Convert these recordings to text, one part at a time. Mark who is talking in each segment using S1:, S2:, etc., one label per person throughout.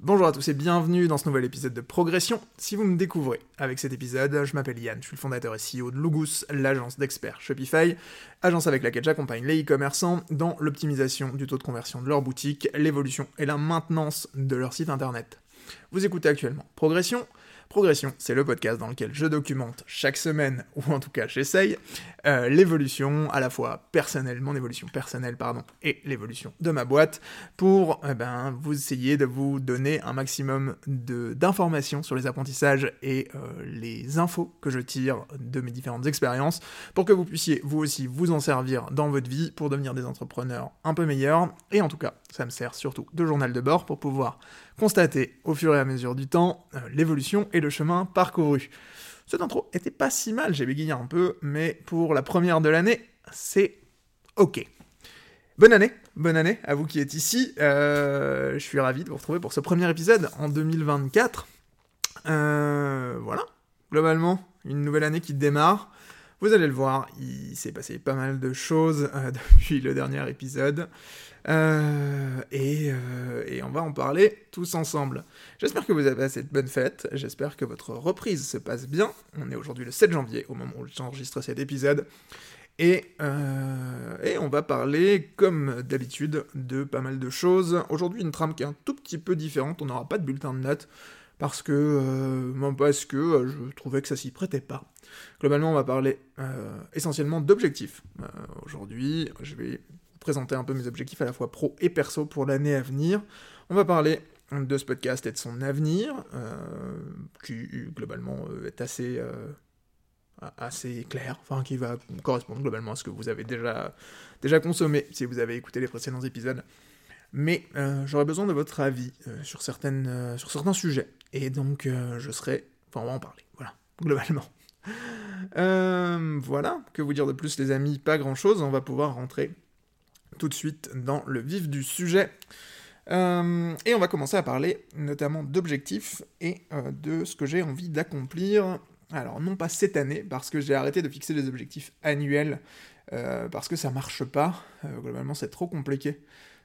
S1: Bonjour à tous et bienvenue dans ce nouvel épisode de Progression. Si vous me découvrez avec cet épisode, je m'appelle Yann, je suis le fondateur et CEO de Lugus, l'agence d'experts Shopify, agence avec laquelle j'accompagne les e-commerçants dans l'optimisation du taux de conversion de leur boutique, l'évolution et la maintenance de leur site internet. Vous écoutez actuellement Progression, Progression, c'est le podcast dans lequel je documente chaque semaine, ou en tout cas j'essaye, euh, l'évolution, à la fois personnelle, mon évolution personnelle, pardon, et l'évolution de ma boîte, pour eh ben, vous essayer de vous donner un maximum d'informations sur les apprentissages et euh, les infos que je tire de mes différentes expériences, pour que vous puissiez vous aussi vous en servir dans votre vie pour devenir des entrepreneurs un peu meilleurs, et en tout cas, ça me sert surtout de journal de bord pour pouvoir constater au fur et à mesure du temps euh, l'évolution et le chemin parcouru. Cette intro était pas si mal, j'ai bégayé un peu, mais pour la première de l'année, c'est ok. Bonne année, bonne année à vous qui êtes ici. Euh, je suis ravi de vous retrouver pour ce premier épisode en 2024. Euh, voilà, globalement, une nouvelle année qui démarre. Vous allez le voir, il s'est passé pas mal de choses depuis le dernier épisode. Euh, euh, et, on va en parler tous ensemble. J'espère que vous avez passé de bonnes fêtes, j'espère que votre reprise se passe bien. On est aujourd'hui le 7 janvier, au moment où j'enregistre cet épisode. Et, euh, et, on va parler, comme d'habitude, de pas mal de choses. Aujourd'hui, une trame qui est un tout petit peu différente, on n'aura pas de bulletin de notes, parce que, parce que je trouvais que ça s'y prêtait pas. Globalement, on va parler essentiellement d'objectifs. Aujourd'hui, je vais présenter un peu mes objectifs à la fois pro et perso pour l'année à venir. On va parler de ce podcast et de son avenir, euh, qui globalement euh, est assez, euh, assez clair, enfin qui va correspondre globalement à ce que vous avez déjà, déjà consommé si vous avez écouté les précédents épisodes. Mais j'aurais besoin de votre avis sur, certaines, sur certains sujets, et donc je serai... Enfin, on va en parler, voilà, globalement. voilà, que vous dire de plus les amis? Pas grand chose, on va pouvoir rentrer tout de suite dans le vif du sujet. Euh, et on va commencer à parler notamment d'objectifs et euh, de ce que j'ai envie d'accomplir. Alors non pas cette année, parce que j'ai arrêté de fixer des objectifs annuels, euh, parce que ça marche pas. globalement c'est trop compliqué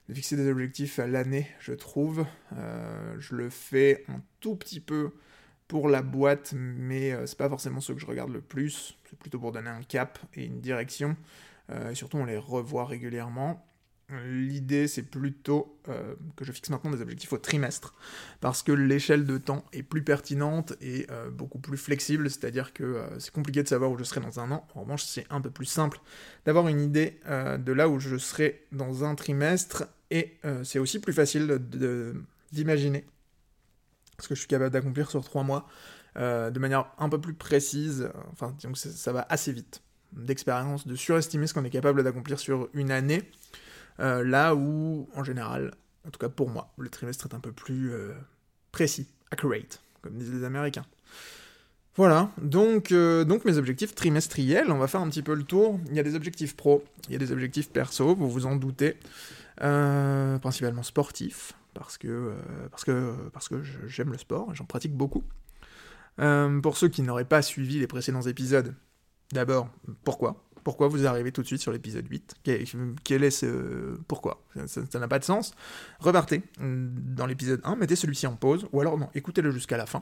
S1: de fixer des objectifs à l'année, je trouve. je le fais un tout petit peu pour la boîte, mais c'est pas forcément ce que je regarde le plus. C'est plutôt pour donner un cap et une direction. Euh, et surtout, on les revoit régulièrement. L'idée, c'est plutôt euh, que je fixe maintenant des objectifs au trimestre, parce que l'échelle de temps est plus pertinente et euh, beaucoup plus flexible, c'est-à-dire que c'est compliqué de savoir où je serai dans un an. En revanche, c'est un peu plus simple d'avoir une idée de là où je serai dans un trimestre, et c'est aussi plus facile d'imaginer ce que je suis capable d'accomplir sur trois mois de manière un peu plus précise. Enfin, disons que ça va assez vite d'expérience, de surestimer ce qu'on est capable d'accomplir sur une année, euh, là où, en général, en tout cas pour moi, le trimestre est un peu plus euh, précis, accurate, comme disent les Américains. Voilà, donc, euh, donc mes objectifs trimestriels, on va faire un petit peu le tour. Il y a des objectifs pro, il y a des objectifs perso, vous vous en doutez, principalement sportifs, parce parce que, parce que j'aime le sport, j'en pratique beaucoup. pour ceux qui n'auraient pas suivi les précédents épisodes, D'abord, pourquoi? Pourquoi vous arrivez tout de suite sur l'épisode 8 quel, est ce... Pourquoi? Ça n'a pas de sens. Repartez dans l'épisode 1, mettez celui-ci en pause, ou alors non, écoutez-le jusqu'à la fin,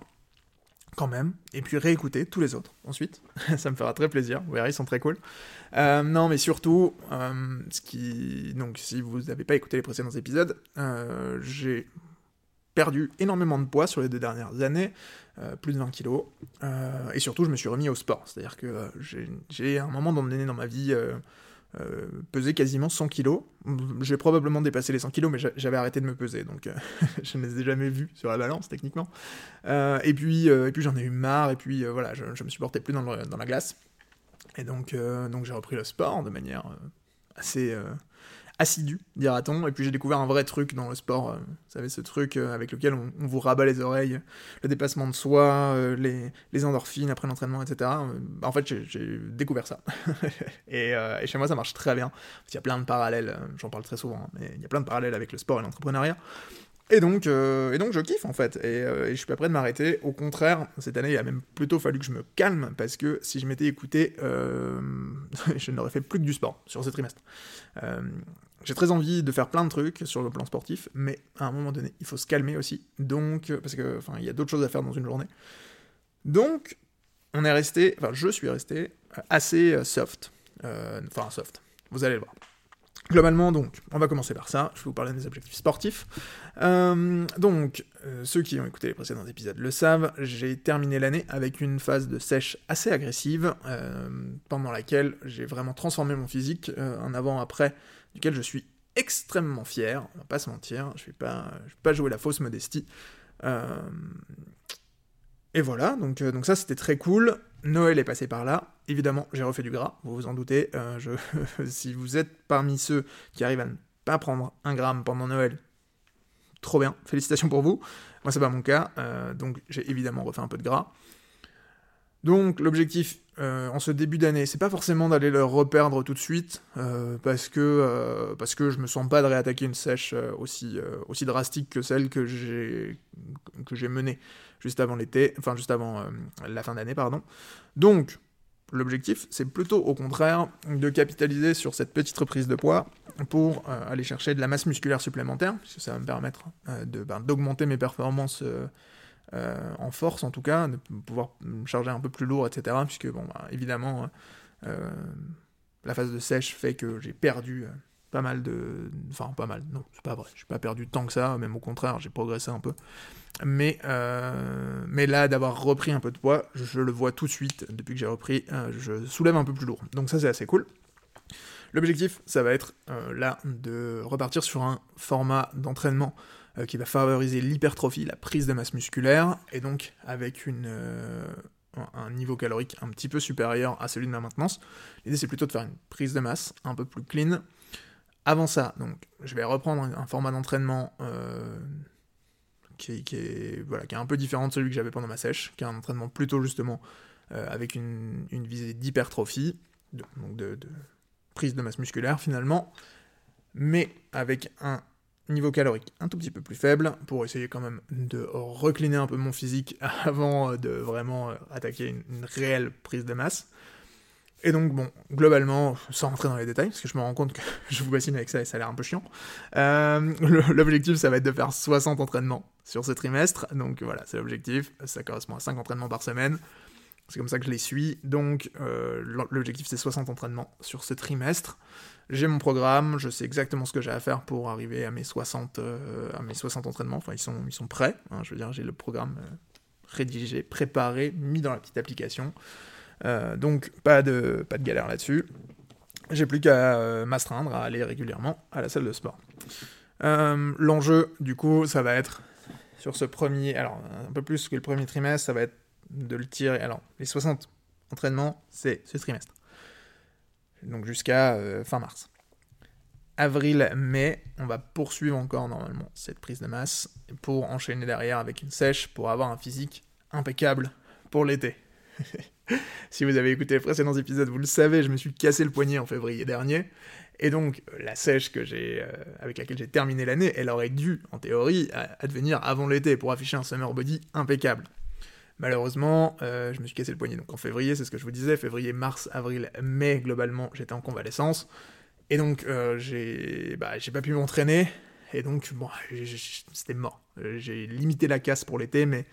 S1: quand même, et puis réécoutez tous les autres ensuite. ça me fera très plaisir, vous verrez, ils sont très cool. Euh, non, mais surtout, euh. Donc, si vous n'avez pas écouté les précédents épisodes, euh, j'ai perdu énormément de poids sur les deux dernières années, euh, plus de 20 kilos, euh, et surtout je me suis remis au sport, c'est-à-dire que euh, j'ai un moment donné dans ma vie pesé quasiment 100 kilos, j'ai probablement dépassé les 100 kilos, mais j'avais arrêté de me peser, donc je ne les ai jamais vus sur la balance techniquement, et puis, et puis j'en ai eu marre, et puis voilà, je, je me supportais plus dans, dans la glace, et donc, donc j'ai repris le sport de manière assez assidu, dira-t-on. Et puis j'ai découvert un vrai truc dans le sport. Euh, vous savez, ce truc euh, avec lequel on, vous rabat les oreilles, le dépassement de soi, euh, les, endorphines après l'entraînement, etc. en fait, j'ai découvert ça. et, chez moi, ça marche très bien. Il y a plein de parallèles, j'en parle très souvent, hein, mais il y a plein de parallèles avec le sport et l'entrepreneuriat. Et donc, et donc je kiffe en fait, et, je suis pas prêt de m'arrêter. Au contraire, cette année, il a même plutôt fallu que je me calme, parce que si je m'étais écouté, je n'aurais fait plus que du sport sur ce trimestre. j'ai très envie de faire plein de trucs sur le plan sportif, mais à un moment donné, il faut se calmer aussi. Donc, parce que, enfin, il y a d'autres choses à faire dans une journée. Donc, on est resté, enfin, je suis resté assez soft. Enfin, soft. Vous allez le voir. Globalement, donc, on va commencer par ça. Je vais vous parler des objectifs sportifs. Euh, donc, euh, ceux qui ont écouté les précédents épisodes le savent, j'ai terminé l'année avec une phase de sèche assez agressive, euh, pendant laquelle j'ai vraiment transformé mon physique, un avant-après, duquel je suis extrêmement fier, on va pas se mentir, je je vais pas jouer la fausse modestie. Et voilà, donc, donc ça c'était très cool. Noël est passé par là. Évidemment, j'ai refait du gras, vous vous en doutez. Euh, si vous êtes parmi ceux qui arrivent à ne pas prendre un gramme pendant Noël, trop bien, félicitations pour vous. Moi, c'est pas mon cas, euh, donc j'ai évidemment refait un peu de gras. Donc, l'objectif euh, en ce début d'année, c'est pas forcément d'aller le reperdre tout de suite, parce, que, parce que je me sens pas de réattaquer une sèche aussi, aussi drastique que celle que j'ai menée juste avant l'été, enfin juste avant euh, la fin d'année, pardon. Donc, l'objectif, c'est plutôt au contraire de capitaliser sur cette petite reprise de poids pour euh, aller chercher de la masse musculaire supplémentaire, puisque ça va me permettre euh, ben, d'augmenter mes performances en force en tout cas, de pouvoir charger un peu plus lourd, etc. Puisque, bon, bah, évidemment, la phase de sèche fait que j'ai perdu pas mal de. Enfin, pas mal, non, c'est pas vrai. J'ai pas perdu tant que ça, même au contraire, j'ai progressé un peu. Mais, euh, là, d'avoir repris un peu de poids, je le vois tout de suite, depuis que j'ai repris, euh, je soulève un peu plus lourd. Donc, ça, c'est assez cool. L'objectif, ça va être euh, là de repartir sur un format d'entraînement qui va favoriser l'hypertrophie, la prise de masse musculaire, et donc avec une, un niveau calorique un petit peu supérieur à celui de ma maintenance. L'idée, c'est plutôt de faire une prise de masse un peu plus clean, avant ça, donc, je vais reprendre un, format d'entraînement euh, qui, est, voilà, qui est un peu différent de celui que j'avais pendant ma sèche, qui est un entraînement plutôt justement euh, avec une, visée d'hypertrophie, donc de, prise de masse musculaire finalement, mais avec un niveau calorique un tout petit peu plus faible pour essayer quand même de recliner un peu mon physique avant de vraiment attaquer une réelle prise de masse. Et donc, bon, globalement, sans rentrer dans les détails, parce que je me rends compte que je vous bassine avec ça et ça a l'air un peu chiant, euh, l'objectif, ça va être de faire 60 entraînements sur ce trimestre. Donc voilà, c'est l'objectif. Ça correspond à 5 entraînements par semaine. C'est comme ça que je les suis. Donc, euh, l'objectif, c'est 60 entraînements sur ce trimestre. J'ai mon programme, je sais exactement ce que j'ai à faire pour arriver à mes 60, euh, à mes 60 entraînements. Enfin, ils sont, ils sont prêts. Hein, je veux dire, j'ai le programme rédigé, préparé, mis dans la petite application. Euh, donc pas de, pas de galère là-dessus. J'ai plus qu'à euh, m'astreindre à aller régulièrement à la salle de sport. Euh, l'enjeu, du coup, ça va être sur ce premier, alors un peu plus que le premier trimestre, ça va être de le tirer. Alors, les 60 entraînements, c'est ce trimestre. Donc jusqu'à fin mars. Avril, mai, on va poursuivre encore normalement cette prise de masse pour enchaîner derrière avec une sèche pour avoir un physique impeccable pour l'été. si vous avez écouté les précédents épisodes, vous le savez, je me suis cassé le poignet en février dernier. Et donc, la sèche que j'ai, euh, avec laquelle j'ai terminé l'année, elle aurait dû, en théorie, advenir avant l'été pour afficher un summer body impeccable. Malheureusement, euh, je me suis cassé le poignet. Donc en février, c'est ce que je vous disais, février, mars, avril, mai, globalement, j'étais en convalescence. Et donc, euh, j'ai, bah, j'ai pas pu m'entraîner. Et donc, bon, c'était mort. J'ai limité la casse pour l'été, mais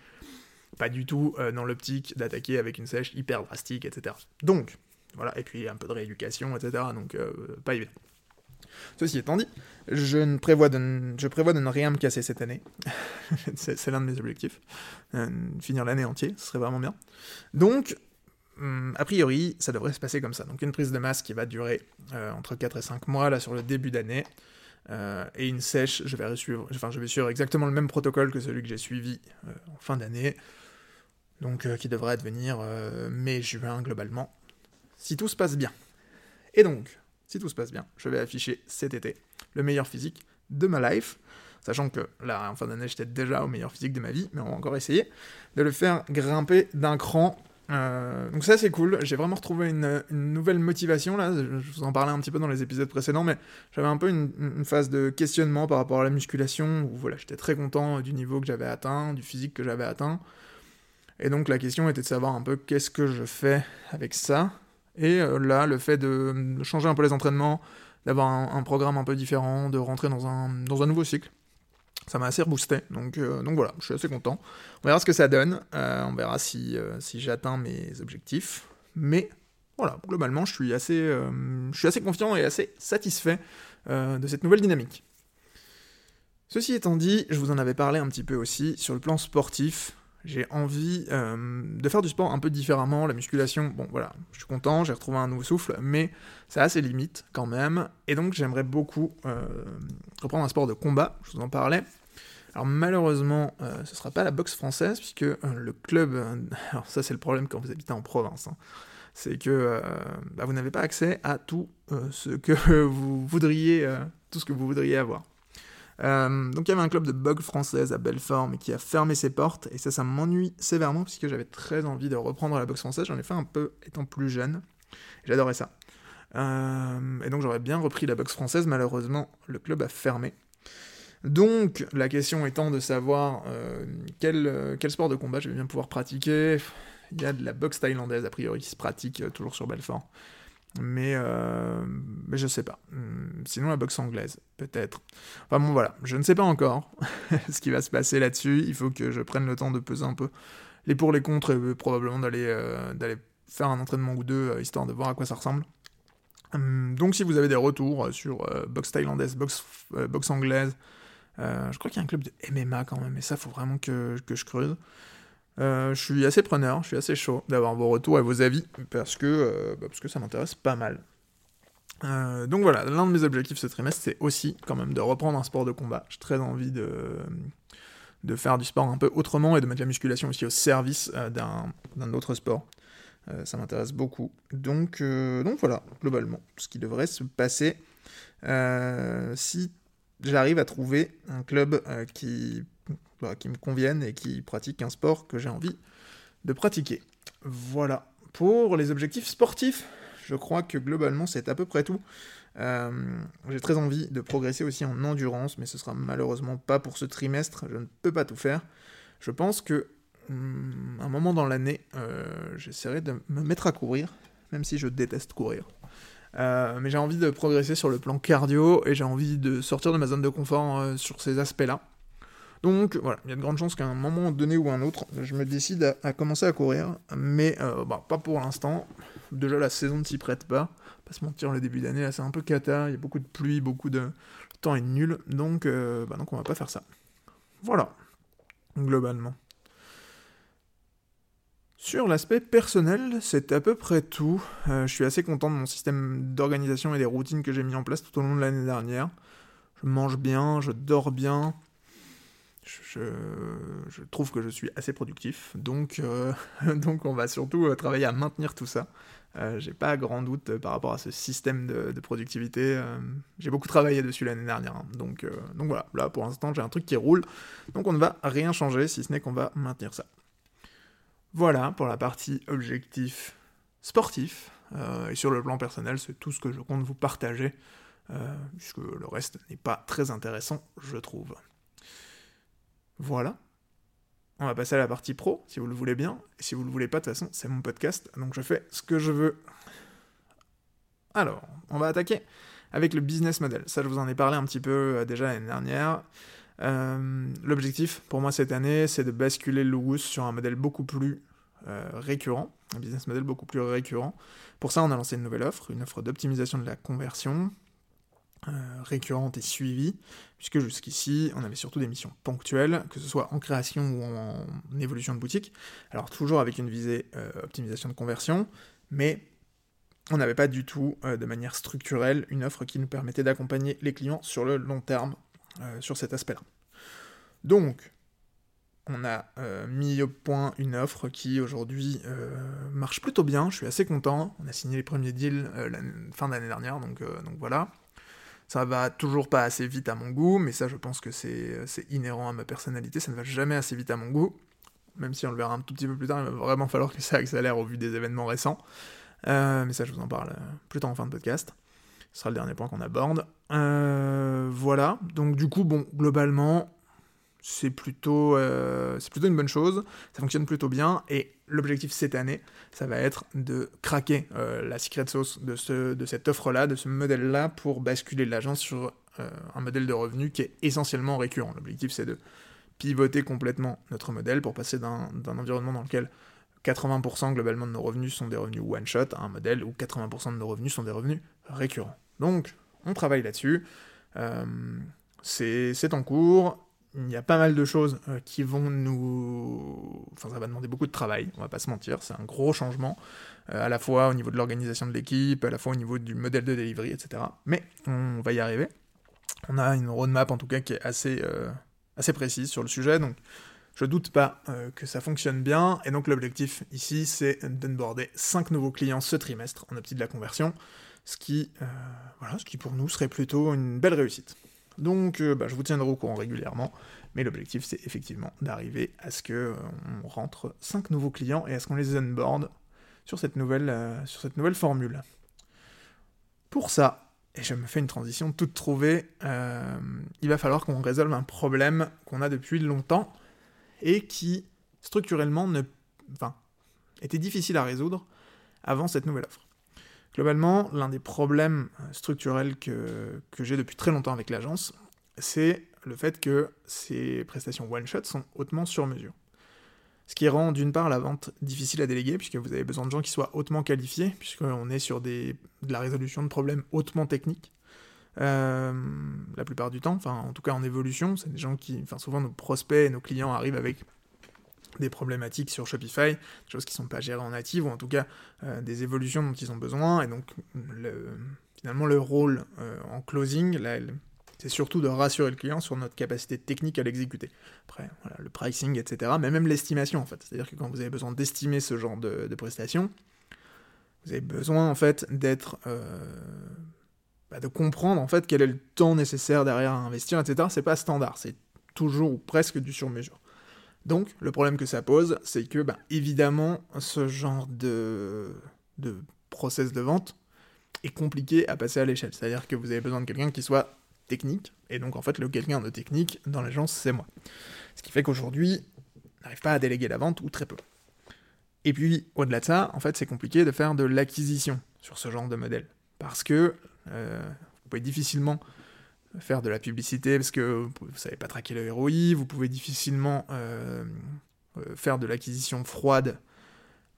S1: pas du tout euh, dans l'optique d'attaquer avec une sèche hyper drastique, etc. Donc, voilà, et puis un peu de rééducation, etc. Donc, euh, pas évident. Ceci étant dit, je, ne prévois de ne, rien me casser cette année. c'est l'un de mes objectifs. Euh, finir l'année entière, ce serait vraiment bien. Donc, hum, a priori, ça devrait se passer comme ça. Donc une prise de masse qui va durer entre 4 et 5 mois, là, sur le début d'année. et une sèche, je vais, suivre, enfin, je vais suivre exactement le même protocole que celui que j'ai suivi en fin d'année donc euh, qui devrait advenir euh, mai-juin globalement, si tout se passe bien. Et donc, si tout se passe bien, je vais afficher cet été le meilleur physique de ma life, sachant que là, en fin d'année, j'étais déjà au meilleur physique de ma vie, mais on va encore essayer de le faire grimper d'un cran. Euh, donc ça c'est cool, j'ai vraiment retrouvé une, nouvelle motivation là, je vous en parlais un petit peu dans les épisodes précédents, mais j'avais un peu une, phase de questionnement par rapport à la musculation, où voilà, j'étais très content du niveau que j'avais atteint, du physique que j'avais atteint, et donc la question était de savoir un peu qu'est-ce que je fais avec ça, et euh, là le fait de, changer un peu les entraînements, d'avoir un, programme un peu différent, de rentrer dans un, nouveau cycle, ça m'a assez reboosté. Donc, euh, donc voilà, je suis assez content. On verra ce que ça donne. Euh, on verra si, j'atteins mes objectifs. Mais voilà, globalement, je suis assez confiant et assez satisfait de cette nouvelle dynamique. Ceci étant dit, je vous en avais parlé un petit peu aussi sur le plan sportif. J'ai envie de faire du sport un peu différemment. La musculation, bon voilà, je suis content, j'ai retrouvé un nouveau souffle, mais ça a ses limites quand même. Et donc j'aimerais beaucoup reprendre un sport de combat, je vous en parlais. Alors malheureusement, euh, ce ne sera pas la boxe française, puisque euh, le club... Euh, alors ça c'est le problème quand vous habitez en province. Hein, c'est que bah, vous n'avez pas accès à tout ce que vous voudriez, tout ce que vous voudriez avoir. Donc il y avait un club de boxe française à Belfort, mais qui a fermé ses portes, et ça, ça m'ennuie sévèrement, puisque j'avais très envie de reprendre la boxe française. J'en ai fait un peu étant plus jeune. J'adorais ça. et donc j'aurais bien repris la boxe française, malheureusement, le club a fermé. Donc, la question étant de savoir euh, euh, quel, sport de combat je vais bien pouvoir pratiquer. Il y a de la boxe thaïlandaise, a priori, qui se pratique euh, toujours sur Belfort. Mais, mais je sais pas. Hmm, sinon, la boxe anglaise, peut-être. Enfin bon, voilà, je ne sais pas encore ce qui va se passer là-dessus. Il faut que je prenne le temps de peser un peu les pour, les contre, et probablement d'aller d'aller faire un entraînement ou deux, histoire de voir à quoi ça ressemble. Hmm, donc, si vous avez des retours sur boxe thaïlandaise, boxe, boxe anglaise, euh, je crois qu'il y a un club de MMA quand même, et ça, faut vraiment que, je creuse. Euh, je suis assez preneur, je suis assez chaud d'avoir vos retours et vos avis, parce que, euh, bah, parce que ça m'intéresse pas mal. donc voilà, l'un de mes objectifs ce trimestre, c'est aussi quand même de reprendre un sport de combat. J'ai très envie de, de faire du sport un peu autrement et de mettre la musculation aussi au service d'un autre sport. ça m'intéresse beaucoup. Donc, donc voilà, globalement, ce qui devrait se passer. si j'arrive à trouver un club euh, qui, bah, qui me convienne et qui pratique un sport que j'ai envie de pratiquer. Voilà. Pour les objectifs sportifs, je crois que globalement c'est à peu près tout. Euh, j'ai très envie de progresser aussi en endurance, mais ce sera malheureusement pas pour ce trimestre, je ne peux pas tout faire. Je pense que hmm, un moment dans l'année, euh, j'essaierai de me mettre à courir, même si je déteste courir. Euh, mais j'ai envie de progresser sur le plan cardio et j'ai envie de sortir de ma zone de confort sur ces aspects-là. Donc voilà, il y a de grandes chances qu'à un moment donné ou un autre, je me décide à, commencer à courir, mais euh, bah, pas pour l'instant. Déjà la saison ne s'y prête pas. Pas se mentir, le début d'année c'est un peu cata, il y a beaucoup de pluie, beaucoup de... Le temps est nul, donc, bah, donc on va pas faire ça. Voilà, globalement. Sur l'aspect personnel, c'est à peu près tout. Euh, je suis assez content de mon système d'organisation et des routines que j'ai mis en place tout au long de l'année dernière. Je mange bien, je dors bien. Je, trouve que je suis assez productif, donc, euh, donc on va surtout euh, travailler à maintenir tout ça. j'ai pas grand doute par rapport à ce système de, productivité. j'ai beaucoup travaillé dessus l'année dernière, hein. donc, donc voilà, là pour l'instant j'ai un truc qui roule, donc on ne va rien changer si ce n'est qu'on va maintenir ça. Voilà pour la partie objectif sportif. Euh, et sur le plan personnel, c'est tout ce que je compte vous partager, euh, puisque le reste n'est pas très intéressant, je trouve. Voilà. On va passer à la partie pro, si vous le voulez bien. Et si vous le voulez pas, de toute façon, c'est mon podcast, donc je fais ce que je veux. Alors, on va attaquer avec le business model. Ça, je vous en ai parlé un petit peu euh, déjà l'année dernière. Euh, l'objectif pour moi cette année, c'est de basculer le sur un modèle beaucoup plus euh, récurrent, un business model beaucoup plus récurrent. Pour ça, on a lancé une nouvelle offre, une offre d'optimisation de la conversion, euh, récurrente et suivie, puisque jusqu'ici, on avait surtout des missions ponctuelles, que ce soit en création ou en, évolution de boutique. Alors toujours avec une visée optimisation de conversion, mais on n'avait pas du tout, de manière structurelle, une offre qui nous permettait d'accompagner les clients sur le long terme euh, sur cet aspect-là. Donc, on a euh, mis au point une offre qui aujourd'hui euh, marche plutôt bien, je suis assez content. On a signé les premiers deals la fin d'année dernière, donc, donc voilà. Ça va toujours pas assez vite à mon goût, mais ça je pense que c'est inhérent à ma personnalité, ça ne va jamais assez vite à mon goût. même si on le verra un tout petit peu plus tard, il va vraiment falloir que ça accélère au vu des événements récents. Euh, mais ça, je vous en parle plus tard en fin de podcast. Ce sera le dernier point qu'on aborde. Euh, voilà, donc du coup, bon, globalement, c'est plutôt, euh, c'est plutôt une bonne chose, ça fonctionne plutôt bien, et l'objectif cette année, ça va être de craquer la secret sauce de, ce, de cette offre-là, de ce modèle-là, pour basculer l'agence sur un modèle de revenu qui est essentiellement récurrent. L'objectif, c'est de pivoter complètement notre modèle pour passer d'un environnement dans lequel 80% globalement de nos revenus sont des revenus one-shot à un modèle où 80% de nos revenus sont des revenus récurrents. Donc, on travaille là-dessus. Euh, c'est en cours. Il y a pas mal de choses euh, qui vont nous... Enfin, ça va demander beaucoup de travail, on va pas se mentir. C'est un gros changement, euh, à la fois au niveau de l'organisation de l'équipe, à la fois au niveau du modèle de delivery, etc. Mais on va y arriver. On a une roadmap en tout cas qui est assez, assez précise sur le sujet, donc je doute pas euh, que ça fonctionne bien, et donc l'objectif ici, c'est d'onboarder 5 nouveaux clients ce trimestre en optique de la conversion, ce qui, euh, voilà, ce qui pour nous serait plutôt une belle réussite. Donc euh, bah, je vous tiendrai au courant régulièrement, mais l'objectif c'est effectivement d'arriver à ce qu'on on rentre 5 nouveaux clients et à ce qu'on les onboard sur cette nouvelle, sur cette nouvelle formule. Pour ça, et je me fais une transition toute trouvée, il va falloir qu'on résolve un problème qu'on a depuis longtemps, et qui, structurellement, était difficile à résoudre avant cette nouvelle offre. Globalement, l'un des problèmes structurels que, j'ai depuis très longtemps avec l'agence, c'est le fait que ces prestations one-shot sont hautement sur mesure. Ce qui rend d'une part la vente difficile à déléguer, puisque vous avez besoin de gens qui soient hautement qualifiés, puisqu'on est sur des, de la résolution de problèmes hautement techniques. Euh, la plupart du temps, en tout cas en évolution, c'est des gens qui, enfin souvent nos prospects et nos clients arrivent avec des problématiques sur Shopify, des choses qui ne sont pas gérées en native, ou en tout cas euh, des évolutions dont ils ont besoin, et donc finalement le rôle euh, en closing, c'est surtout de rassurer le client sur notre capacité technique à l'exécuter. Après, le pricing, etc., mais même l'estimation en fait, c'est-à-dire que quand vous avez besoin d'estimer ce genre de, prestations, vous avez besoin en fait d'être bah, de comprendre en fait quel est le temps nécessaire derrière à investir, etc. C'est pas standard, c'est toujours ou presque du sur-mesure. Donc, le problème que ça pose, c'est que, bah, évidemment, ce genre de, de process de vente est compliqué à passer à l'échelle. C'est-à-dire que vous avez besoin de quelqu'un qui soit technique, et donc en fait, le quelqu'un de technique dans l'agence, c'est moi. Ce qui fait qu'aujourd'hui, on n'arrive pas à déléguer la vente, ou très peu. Et puis, au-delà de ça, en fait, c'est compliqué de faire de l'acquisition sur ce genre de modèle. Parce que euh, vous pouvez difficilement faire de la publicité parce que vous ne savez pas traquer le ROI, vous pouvez difficilement euh, euh, faire de l'acquisition froide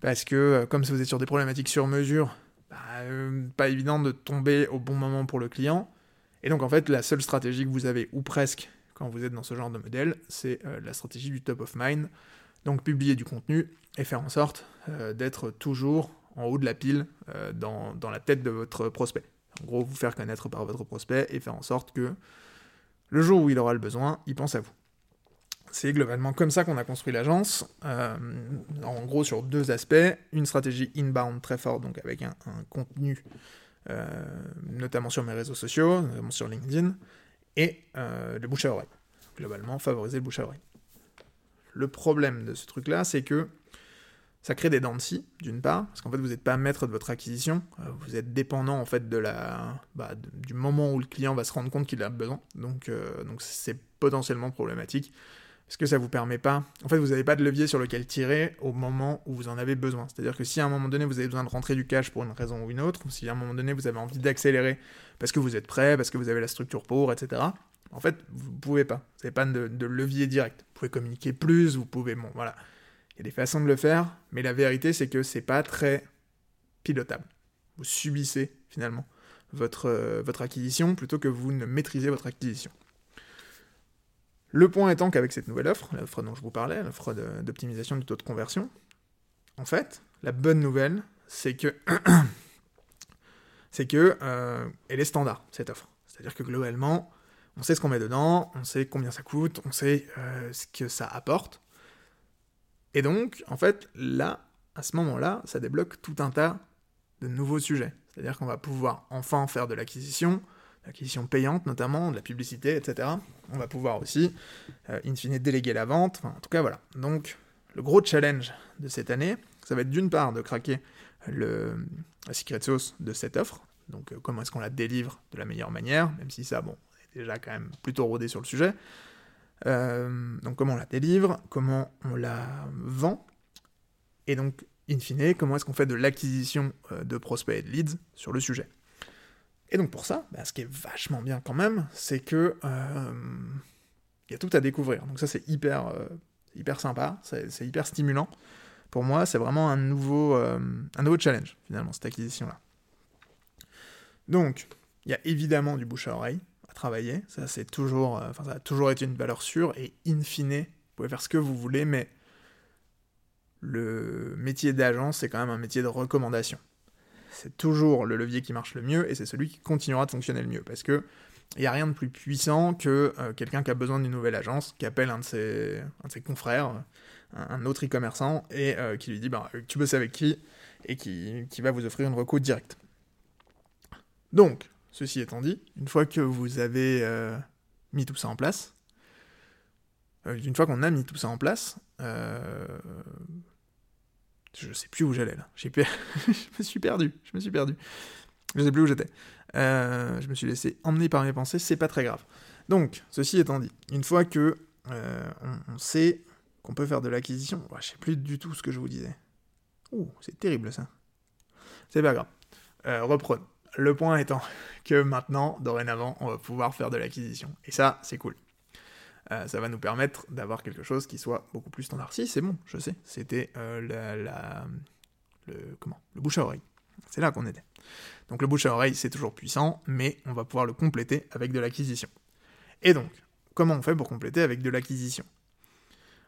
S1: parce que comme si vous êtes sur des problématiques sur mesure, bah, pas évident de tomber au bon moment pour le client. Et donc en fait la seule stratégie que vous avez, ou presque, quand vous êtes dans ce genre de modèle, c'est la stratégie du top of mind. Donc publier du contenu et faire en sorte d'être toujours en haut de la pile dans, dans la tête de votre prospect. En gros, vous faire connaître par votre prospect et faire en sorte que le jour où il aura le besoin, il pense à vous. C'est globalement comme ça qu'on a construit l'agence, euh, en gros sur deux aspects, une stratégie inbound très forte, donc avec un, contenu, euh, notamment sur mes réseaux sociaux, notamment sur LinkedIn, et euh, le bouche à oreille. Globalement, favoriser le bouche à oreille. Le problème de ce truc-là, c'est que ça crée des dents de scie, d'une part, parce qu'en fait, vous n'êtes pas maître de votre acquisition, euh, vous êtes dépendant en fait de la, bah, du moment où le client va se rendre compte qu'il a besoin, donc euh, donc c'est potentiellement problématique, parce que ça vous permet pas, en fait, vous n'avez pas de levier sur lequel tirer au moment où vous en avez besoin. C'est-à-dire que si à un moment donné vous avez besoin de rentrer du cash pour une raison ou une autre, ou si à un moment donné vous avez envie d'accélérer parce que vous êtes prêt, parce que vous avez la structure pour, etc. En fait, vous pouvez pas. Vous n'avez pas de, de levier direct. Vous pouvez communiquer plus, vous pouvez, bon, voilà il y a des façons de le faire, mais la vérité c'est que c'est pas très pilotable. Vous subissez finalement votre, euh, votre acquisition plutôt que vous ne maîtrisez votre acquisition. Le point étant qu'avec cette nouvelle offre, l'offre dont je vous parlais, l'offre d'optimisation du taux de conversion, en fait, la bonne nouvelle, c'est que c'est que euh, est standard cette offre. C'est-à-dire que globalement, on sait ce qu'on met dedans, on sait combien ça coûte, on sait euh, ce que ça apporte. Et donc, en fait, là, à ce moment-là, ça débloque tout un tas de nouveaux sujets. C'est-à-dire qu'on va pouvoir enfin faire de l'acquisition, l'acquisition payante notamment, de la publicité, etc. On va pouvoir aussi, euh, in fine, déléguer la vente. en tout cas, voilà. Donc, le gros challenge de cette année, ça va être d'une part de craquer le, la secret sauce de cette offre, donc euh, comment est-ce qu'on la délivre de la meilleure manière, même si ça, bon, déjà quand même plutôt rodé sur le sujet. Euh, donc comment on la délivre, comment on la vend, et donc, in fine, comment est-ce qu'on fait de l'acquisition euh, de prospects et de leads sur le sujet. Et donc pour ça, bah, ce qui est vachement bien quand même, c'est que il y a tout à découvrir. Donc ça c'est hyper, hyper sympa, c'est hyper stimulant. Pour moi, c'est vraiment un nouveau, un nouveau challenge, finalement, cette acquisition-là. Donc, il y a évidemment du bouche à oreille Ça, c'est toujours, euh, enfin, ça a toujours été une valeur sûre. Et in fine, vous pouvez faire ce que vous voulez, mais le métier d'agent, c'est quand même un métier de recommandation. C'est toujours le levier qui marche le mieux et c'est celui qui continuera de fonctionner le mieux. Parce que il n'y a rien de plus puissant que euh, quelqu'un qui a besoin d'une nouvelle agence, qui appelle un de ses, de ses confrères, un, autre e-commerçant, et euh, qui lui dit bah, Tu bosses avec qui Et qui, qui va vous offrir une reco directe. Donc, ceci étant dit, une fois que vous avez euh, mis tout ça en place, euh, une fois qu'on a mis tout ça en place, euh, je sais plus où j'allais là. je me suis perdu. Je me suis perdu. Je sais plus où j'étais. je me suis laissé emmener par mes pensées. C'est pas très grave. Donc, ceci étant dit, une fois que on, sait qu'on peut faire de l'acquisition, je sais plus du tout ce que je vous disais. Ouh, c'est terrible ça. C'est pas grave. reprenons. Le point étant que maintenant, dorénavant, on va pouvoir faire de l'acquisition. Et ça, c'est cool. Euh, ça va nous permettre d'avoir quelque chose qui soit beaucoup plus standard. Si, c'est bon, je sais. C'était euh, la, le, comment, le bouche à oreille. C'est là qu'on était. Donc le bouche à oreille, c'est toujours puissant, mais on va pouvoir le compléter avec de l'acquisition. Et donc, comment on fait pour compléter avec de l'acquisition?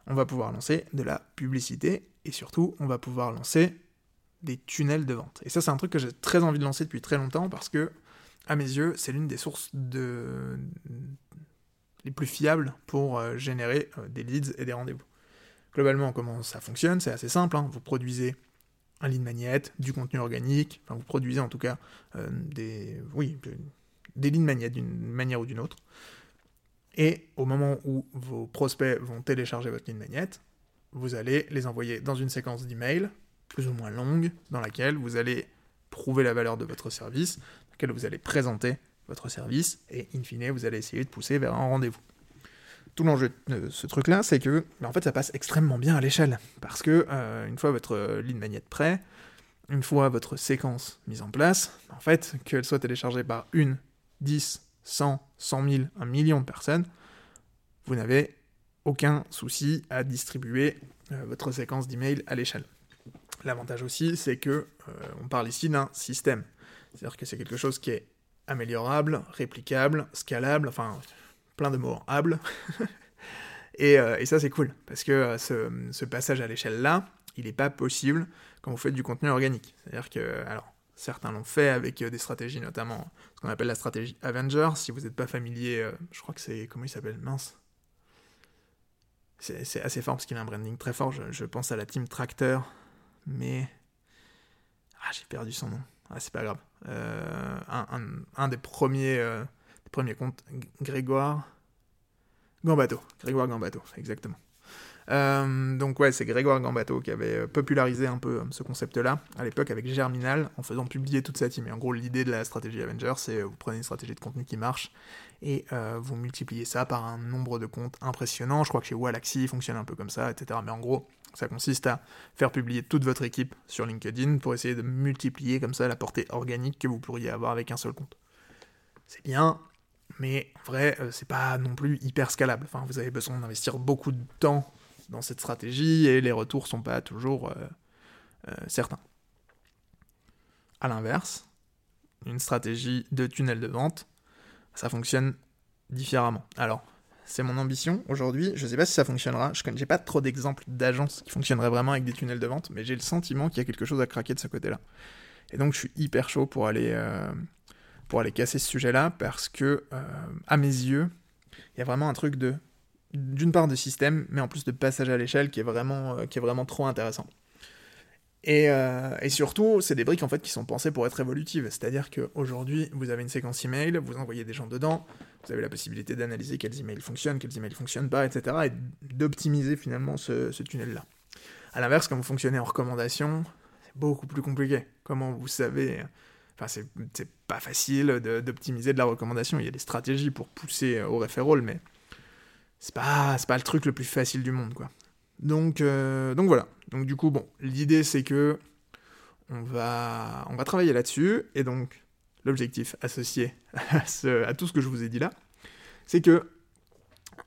S1: On va pouvoir lancer de la publicité et surtout, on va pouvoir lancer des tunnels de vente. Et ça, c'est un truc que j'ai très envie de lancer depuis très longtemps parce que, à mes yeux, c'est l'une des sources les plus fiables pour euh, générer euh, des leads et des rendez-vous. Globalement, comment ça fonctionne C'est assez simple. Hein. Vous produisez un lead magnet, du contenu organique, enfin, vous produisez en tout cas euh, des, oui, des leads magnet d'une manière ou d'une autre. Et au moment où vos prospects vont télécharger votre lead magnet, vous allez les envoyer dans une séquence d'emails plus ou moins longue, dans laquelle vous allez prouver la valeur de votre service, dans laquelle vous allez présenter votre service, et in fine, vous allez essayer de pousser vers un rendez-vous. Tout l'enjeu de ce truc-là, c'est que, bah, en fait, ça passe extrêmement bien à l'échelle, parce que euh, une fois votre ligne magnet prêt, une fois votre séquence mise en place, en fait, qu'elle soit téléchargée par une, 10, 100, 100 000, un million de personnes, vous n'avez aucun souci à distribuer euh, votre séquence d'email à l'échelle. L'avantage aussi, c'est que euh, on parle ici d'un système. C'est-à-dire que c'est quelque chose qui est améliorable, réplicable, scalable, enfin, plein de mots able. Euh, et, ça, c'est cool, parce que euh, ce, passage à l'échelle-là, il n'est pas possible quand vous faites du contenu organique. C'est-à-dire que, alors, certains l'ont fait avec des stratégies, notamment ce qu'on appelle la stratégie Avenger. Si vous n'êtes pas familier, je crois que c'est, comment il s'appelle Mince. C'est assez fort parce qu'il a un branding très fort. Je, je pense à la team Tracteur mais. Ah, j'ai perdu son nom. Ah, c'est pas grave. Euh, un, des premiers, euh, premiers comptes, Grégoire Gambato. Grégoire Gambato, exactement. Euh, donc ouais, c'est Grégoire Gambato qui avait popularisé un peu ce concept-là à l'époque avec Germinal en faisant publier toute sa team. En gros, l'idée de la stratégie Avenger, c'est vous prenez une stratégie de contenu qui marche et vous multipliez ça par un nombre de comptes impressionnant. Je crois que chez Wallaxy, il fonctionne un peu comme ça, etc. Mais en gros, ça consiste à faire publier toute votre équipe sur LinkedIn pour essayer de multiplier comme ça la portée organique que vous pourriez avoir avec un seul compte. C'est bien, mais en vrai, euh, c'est pas non plus hyper scalable. Enfin, vous avez besoin d'investir beaucoup de temps dans cette stratégie et les retours sont pas toujours euh, euh, certains. A l'inverse, une stratégie de tunnel de vente, ça fonctionne différemment. Alors, c'est mon ambition aujourd'hui. Je sais pas si ça fonctionnera. Je n'ai pas trop d'exemples d'agences qui fonctionneraient vraiment avec des tunnels de vente, mais j'ai le sentiment qu'il y a quelque chose à craquer de ce côté-là. Et donc je suis hyper chaud pour aller, euh, casser ce sujet-là parce que, à mes yeux, il y a vraiment un truc de d'une part de système, mais en plus de passage à l'échelle qui est vraiment, euh, qui est vraiment trop intéressant. Et, et, surtout, c'est des briques en fait qui sont pensées pour être évolutives. C'est-à-dire qu'aujourd'hui, vous avez une séquence email, vous envoyez des gens dedans, vous avez la possibilité d'analyser quels emails fonctionnent, quels emails fonctionnent pas, etc. et d'optimiser finalement ce, tunnel-là. À l'inverse, quand vous fonctionnez en recommandation, c'est beaucoup plus compliqué. Comment vous savez Enfin, c'est pas facile d'optimiser de, la recommandation. Il y a des stratégies pour pousser au referral, mais c'est pas, pas le truc le plus facile du monde, quoi. Donc, euh, donc voilà. Donc du coup, bon, l'idée c'est que on va, travailler là-dessus, et donc l'objectif associé à, tout ce que je vous ai dit là, c'est que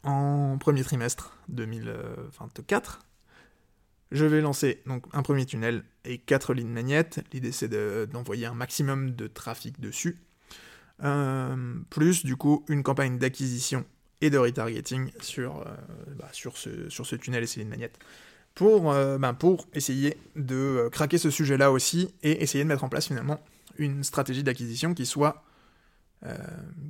S1: en premier trimestre 2024, je vais lancer un premier tunnel et quatre lignes magnettes. L'idée c'est d'envoyer un maximum de trafic dessus. Euh, plus du coup une campagne d'acquisition et de retargeting sur, euh, bah, sur, ce, sur ce tunnel et ces lignes magnettes. Pour, euh, bah, pour essayer de craquer ce sujet-là aussi et essayer de mettre en place finalement une stratégie d'acquisition qui soit,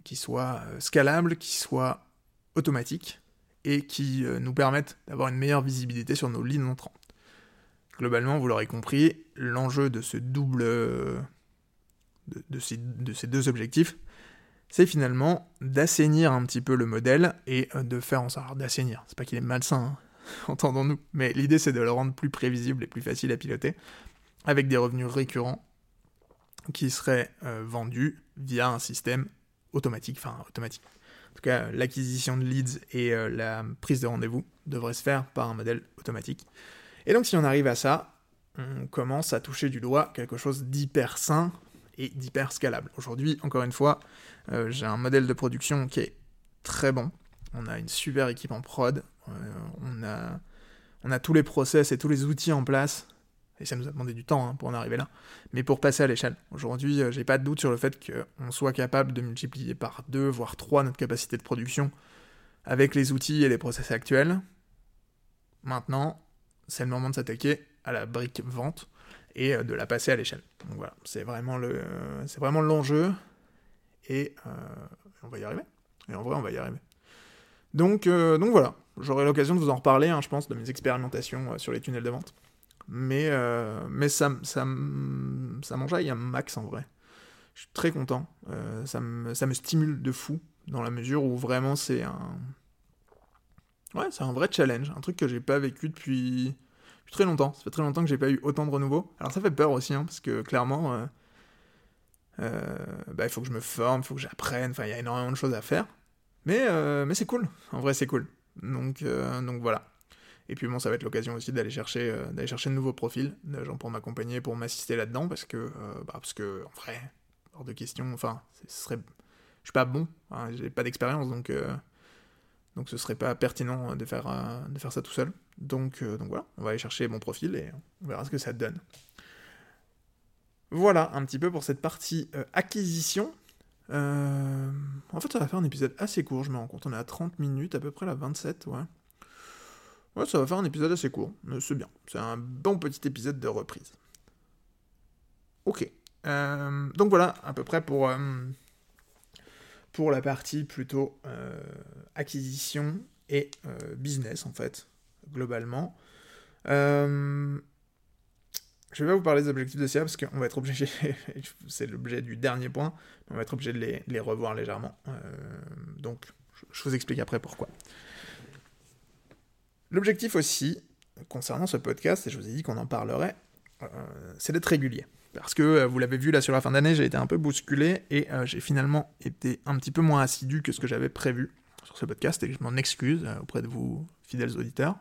S1: qui soit scalable, qui soit automatique et qui nous permette d'avoir une meilleure visibilité sur nos lignes entrantes. Globalement, vous l'aurez compris, l'enjeu de ce double. De, ces, deux objectifs, c'est finalement d'assainir un petit peu le modèle et euh, de faire en sorte d'assainir. C'est pas qu'il est malsain, hein, entendons-nous, mais l'idée c'est de le rendre plus prévisible et plus facile à piloter, avec des revenus récurrents qui seraient euh, vendus via un système automatique, enfin automatique. En tout cas, l'acquisition de leads et euh, la prise de rendez-vous devraient se faire par un modèle automatique. Et donc si on arrive à ça, on commence à toucher du doigt quelque chose d'hyper sain et d'hyper scalable. Aujourd'hui, encore une fois, euh, j'ai un modèle de production qui est très bon. On a une super équipe en prod. Euh, on, a, on a tous les process et tous les outils en place. Et ça nous a demandé du temps hein, pour en arriver là. Mais pour passer à l'échelle. Aujourd'hui, euh, j'ai pas de doute sur le fait qu'on soit capable de multiplier par deux, voire trois notre capacité de production avec les outils et les process actuels. Maintenant, c'est le moment de s'attaquer à la brique vente et euh, de la passer à l'échelle. Donc voilà, c'est vraiment le, c'est vraiment l'enjeu et euh, on va y arriver. Et en vrai, on va y arriver. Donc, euh, donc voilà, j'aurai l'occasion de vous en reparler, hein, je pense, de mes expérimentations sur les tunnels de vente. Mais, mais ça, ça, ça m'enjaille un max en vrai. Je suis très content. ça, me, ça me stimule de fou, dans la mesure où vraiment c'est un, Ouais, c'est un vrai challenge, un truc que j'ai pas vécu depuis... très longtemps. Ça fait très longtemps que j'ai pas eu autant de renouveau. Alors ça fait peur aussi, hein, parce que clairement, euh, euh, bah, il faut que je me forme, il faut que j'apprenne, enfin, il y a énormément de choses à faire. Mais, euh, mais c'est cool, en vrai, c'est cool. Donc, donc voilà. Et puis bon, ça va être l'occasion aussi d'aller chercher, chercher de nouveaux profils, de gens pour m'accompagner, pour m'assister là-dedans, parce que, bah, parce que, en vrai, hors de question, enfin, ce serait... Je suis pas bon, hein, j'ai pas d'expérience, donc donc ce serait pas pertinent euh, de faire, euh, ça tout seul. Donc, euh, donc voilà, on va aller chercher mon profil et on verra ce que ça donne. Voilà un petit peu pour cette partie acquisition. En fait, ça va faire un épisode assez court, je me rends compte. On est à 30 minutes, à peu près la 27, ouais. Ouais, ça va faire un épisode assez court, c'est bien. C'est un bon petit épisode de reprise. Ok. donc voilà, à peu près pour pour la partie plutôt euh, acquisition et euh, business en fait, globalement. Euh, je vais pas vous parler des objectifs de CA parce qu'on va être obligé, c'est l'objet du dernier point, on va être obligé de les, revoir légèrement. donc je vous explique après pourquoi. L'objectif aussi, concernant ce podcast, et je vous ai dit qu'on en parlerait, c'est d'être régulier. Parce que euh, vous l'avez vu là sur la fin d'année, j'ai été un peu bousculé et euh, j'ai finalement été un petit peu moins assidu que ce que j'avais prévu sur ce podcast et je m'en excuse euh, auprès de vous, fidèles auditeurs.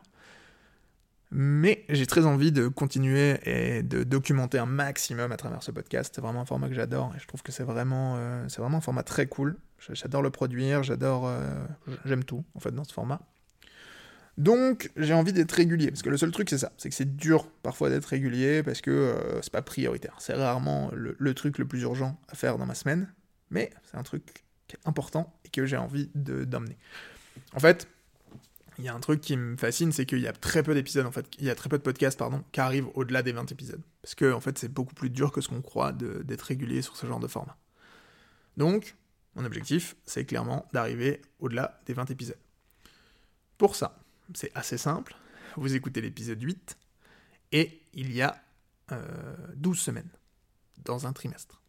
S1: Mais j'ai très envie de continuer et de documenter un maximum à travers ce podcast. C'est vraiment un format que j'adore et je trouve que c'est vraiment, c'est vraiment un format très cool. J'adore le produire, j'adore, j'aime tout en fait dans ce format. Donc j'ai envie d'être régulier, parce que le seul truc c'est ça, c'est que c'est dur parfois d'être régulier, parce que euh, c'est pas prioritaire. C'est rarement le, truc le plus urgent à faire dans ma semaine, mais c'est un truc qui est important et que j'ai envie d'emmener. En fait, il y a un truc qui me fascine, c'est qu'il y a très peu d'épisodes, en fait, il y a très peu de podcasts, pardon, qui arrivent au-delà des 20 épisodes. Parce que, en fait, c'est beaucoup plus dur que ce qu'on croit d'être régulier sur ce genre de format. Donc, mon objectif, c'est clairement d'arriver au-delà des 20 épisodes. Pour ça, c'est assez simple. Vous écoutez l'épisode 8, et il y a 12 euh, semaines dans un trimestre.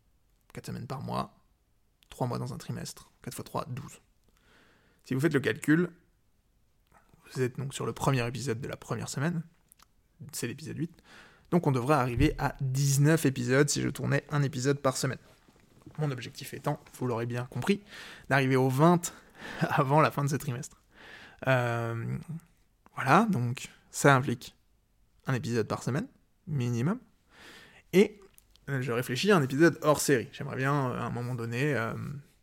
S1: 4 semaines par mois, 3 mois dans un trimestre, 4 x 3, 12. Si vous faites le calcul, vous êtes donc sur le premier épisode de la première semaine, c'est l'épisode 8. Donc on devrait arriver à 19 épisodes si je tournais un épisode par semaine. Mon objectif étant, vous l'aurez bien compris, d'arriver aux 20 avant la fin de ce trimestre. Euh, voilà, donc ça implique un épisode par semaine, minimum. Et euh, je réfléchis à un épisode hors série. J'aimerais bien, euh, à un moment donné...